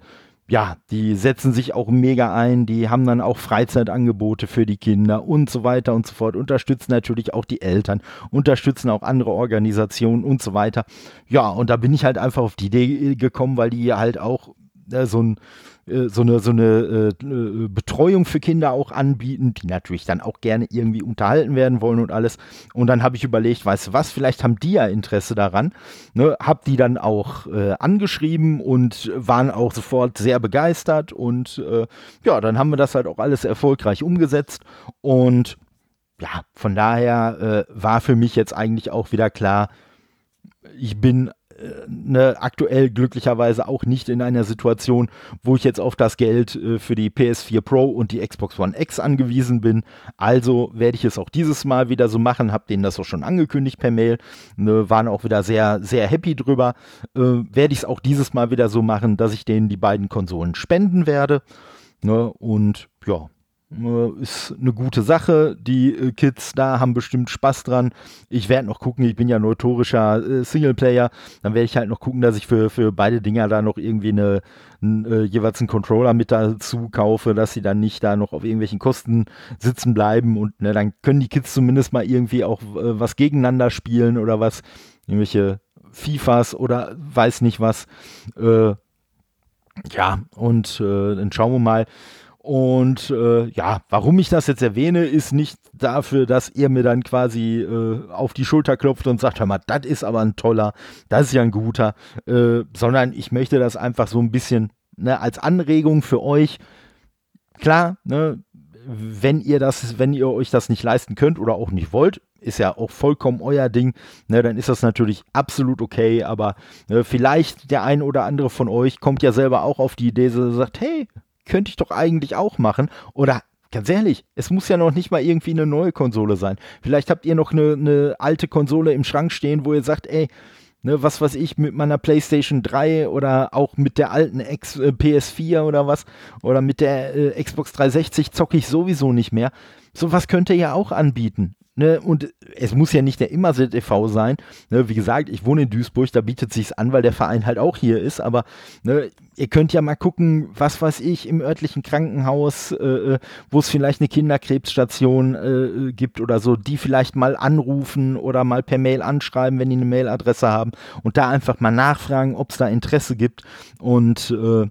ja, die setzen sich auch mega ein, die haben dann auch Freizeitangebote für die Kinder und so weiter und so fort, unterstützen natürlich auch die Eltern, unterstützen auch andere Organisationen und so weiter. Ja, und da bin ich halt einfach auf die Idee gekommen, weil die halt auch äh, so ein äh, so eine, so eine äh, äh, Betreuung für Kinder auch anbieten, die natürlich dann auch gerne irgendwie unterhalten werden wollen und alles. Und dann habe ich überlegt, weißt du was, vielleicht haben die ja Interesse daran. Ne? Hab die dann auch äh, angeschrieben und waren auch sofort sehr begeistert. Und äh, ja, dann haben wir das halt auch alles erfolgreich umgesetzt. Und ja, von daher äh, war für mich jetzt eigentlich auch wieder klar, ich bin ne, aktuell glücklicherweise auch nicht in einer Situation, wo ich jetzt auf das Geld äh, für die PS4 Pro und die Xbox One X angewiesen bin. Also werde ich es auch dieses Mal wieder so machen, habe denen das auch schon angekündigt per Mail, ne, waren auch wieder sehr, sehr happy drüber. Äh, werde ich es auch dieses Mal wieder so machen, dass ich denen die beiden Konsolen spenden werde. Ne, und ja, äh, ist eine gute Sache. Die äh, Kids da haben bestimmt Spaß dran. Ich werde noch gucken, ich bin ja notorischer äh, Singleplayer. Dann werde ich halt noch gucken, dass ich für, für beide Dinger da noch irgendwie eine, n, äh, jeweils einen Controller mit dazu kaufe, dass sie dann nicht da noch auf irgendwelchen Kosten sitzen bleiben und ne, dann können die Kids zumindest mal irgendwie auch äh, was gegeneinander spielen oder was. Irgendwelche FIFAs oder weiß nicht was. Äh, ja, und dann schauen wir mal und äh, ja, warum ich das jetzt erwähne, ist nicht dafür, dass ihr mir dann quasi äh, auf die Schulter klopft und sagt, hör mal, das ist aber ein toller, das ist ja ein guter, äh, sondern ich möchte das einfach so ein bisschen ne, als Anregung für euch. Klar, ne, wenn ihr das, wenn ihr euch das nicht leisten könnt oder auch nicht wollt, ist ja auch vollkommen euer Ding, ne, dann ist das natürlich absolut okay, aber ne, vielleicht der ein oder andere von euch kommt ja selber auch auf die Idee, so sagt, hey, könnte ich doch eigentlich auch machen. Oder ganz ehrlich, es muss ja noch nicht mal irgendwie eine neue Konsole sein. Vielleicht habt ihr noch eine, eine alte Konsole im Schrank stehen, wo ihr sagt, ey, ne, was weiß ich, mit meiner PlayStation 3 oder auch mit der alten X, äh, PS4 oder was, oder mit der äh, Xbox 360 zocke ich sowieso nicht mehr. Sowas könnt ihr ja auch anbieten. Ne, und es muss ja nicht der Immersit e.V. sein. Ne, wie gesagt, ich wohne in Duisburg, da bietet sich's an, weil der Verein halt auch hier ist. Aber ne, ihr könnt ja mal gucken, was weiß ich, im örtlichen Krankenhaus, äh, äh wo es vielleicht eine Kinderkrebsstation äh, gibt oder so, die vielleicht mal anrufen oder mal per Mail anschreiben, wenn die eine Mailadresse haben und da einfach mal nachfragen, ob es da Interesse gibt. Und äh,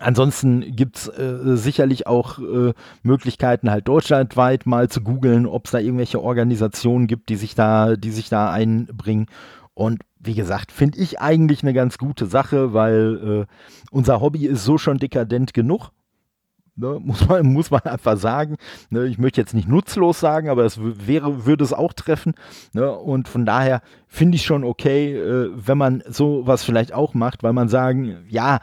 Ansonsten gibt es äh, sicherlich auch äh, Möglichkeiten, halt deutschlandweit mal zu googeln, ob es da irgendwelche Organisationen gibt, die sich da, die sich da einbringen. Und wie gesagt, finde ich eigentlich eine ganz gute Sache, weil äh, unser Hobby ist so schon dekadent genug. Ne, muss, man, muss man einfach sagen. Ne, ich möchte jetzt nicht nutzlos sagen, aber es wäre, würde es auch treffen. Ne, und von daher finde ich schon okay, äh, wenn man sowas vielleicht auch macht, weil man sagen, ja,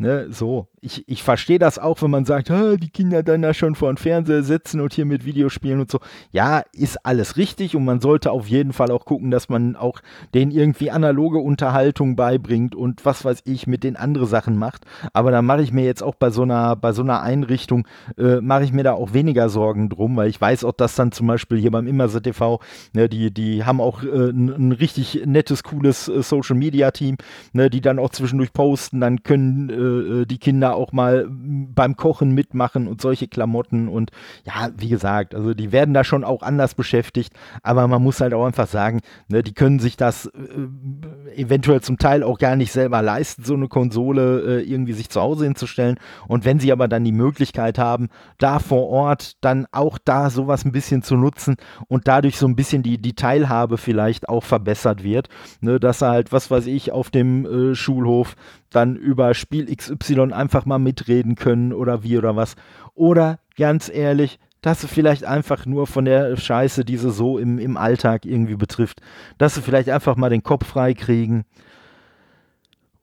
Ne, so. Ich, ich verstehe das auch, wenn man sagt, die Kinder dann da schon vor dem Fernseher sitzen und hier mit Videospielen und so. Ja, ist alles richtig und man sollte auf jeden Fall auch gucken, dass man auch denen irgendwie analoge Unterhaltung beibringt und was weiß ich mit den anderen Sachen macht. Aber da mache ich mir jetzt auch bei so einer, bei so einer Einrichtung, äh, mache ich mir da auch weniger Sorgen drum, weil ich weiß auch, dass dann zum Beispiel hier beim Immerse TV, ne, die, die haben auch äh, ein, ein, richtig nettes, cooles äh, Social Media Team, ne, die dann auch zwischendurch posten, dann können äh, äh, die Kinder auch mal beim Kochen mitmachen und solche Klamotten. Und ja, wie gesagt, also die werden da schon auch anders beschäftigt, aber man muss halt auch einfach sagen, ne, die können sich das äh, eventuell zum Teil auch gar nicht selber leisten, so eine Konsole äh, irgendwie sich zu Hause hinzustellen. Und wenn sie aber dann die Möglichkeit haben, da vor Ort dann auch da sowas ein bisschen zu nutzen und dadurch so ein bisschen die, die Teilhabe vielleicht auch verbessert wird, ne, dass er halt, was weiß ich, auf dem äh, Schulhof dann über Spiel XY einfach mal mitreden können oder wie oder was. Oder ganz ehrlich, dass sie vielleicht einfach nur von der Scheiße, die sie so im, im Alltag irgendwie betrifft, dass sie vielleicht einfach mal den Kopf frei kriegen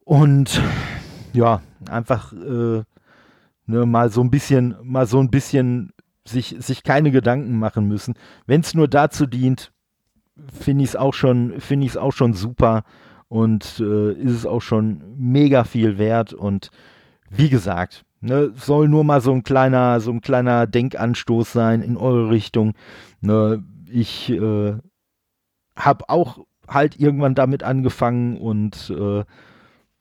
und ja, einfach äh, ne, mal so ein bisschen, mal so ein bisschen sich, sich keine Gedanken machen müssen. Wenn es nur dazu dient, finde ich es auch schon, finde ich es auch schon super und äh, ist es auch schon mega viel wert. Und wie gesagt, ne, soll nur mal so ein kleiner, so ein kleiner Denkanstoß sein in eure Richtung. Ne, ich äh, habe auch halt irgendwann damit angefangen und äh,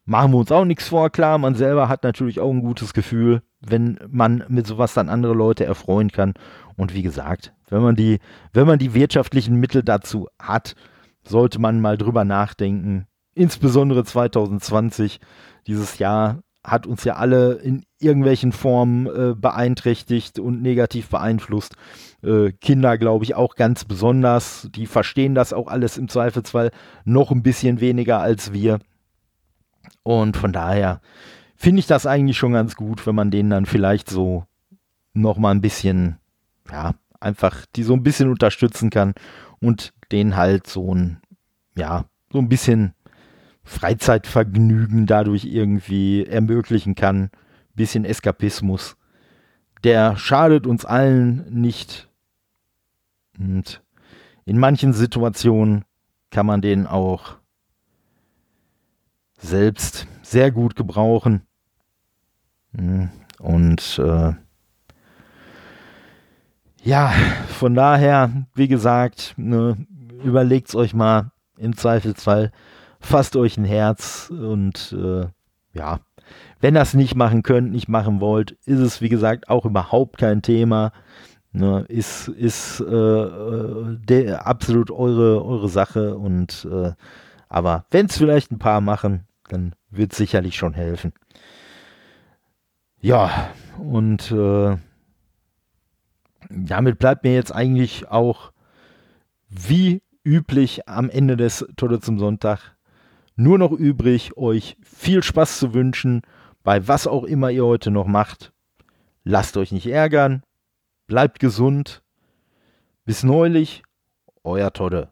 machen wir uns auch nichts vor. Klar, man selber hat natürlich auch ein gutes Gefühl, wenn man mit sowas dann andere Leute erfreuen kann. Und wie gesagt, wenn man die, wenn man die wirtschaftlichen Mittel dazu hat, sollte man mal drüber nachdenken, insbesondere 2020, dieses Jahr hat uns ja alle in irgendwelchen Formen äh, beeinträchtigt und negativ beeinflusst. Äh, Kinder, glaube ich, auch ganz besonders. Die verstehen das auch alles im Zweifelsfall noch ein bisschen weniger als wir. Und von daher finde ich das eigentlich schon ganz gut, wenn man denen dann vielleicht so noch mal ein bisschen, ja, einfach die so ein bisschen unterstützen kann und denen halt so ein, ja, so ein bisschen Freizeitvergnügen dadurch irgendwie ermöglichen kann. Bisschen Eskapismus. Der schadet uns allen nicht. Und in manchen Situationen kann man den auch selbst sehr gut gebrauchen. Hm, und äh, ja, von daher, wie gesagt, ne, überlegt es euch mal im Zweifelsfall, fasst euch ein Herz und äh, ja, wenn das nicht machen könnt, nicht machen wollt, ist es wie gesagt auch überhaupt kein Thema. Ne, ist ist äh, absolut eure, eure Sache und äh, aber wenn es vielleicht ein paar machen, dann wird sicherlich schon helfen. Ja, und äh, damit bleibt mir jetzt eigentlich auch wie üblich am Ende des Tolle zum Sonntag nur noch übrig, euch viel Spaß zu wünschen bei was auch immer ihr heute noch macht. Lasst euch nicht ärgern, bleibt gesund. Bis neulich, euer Todde.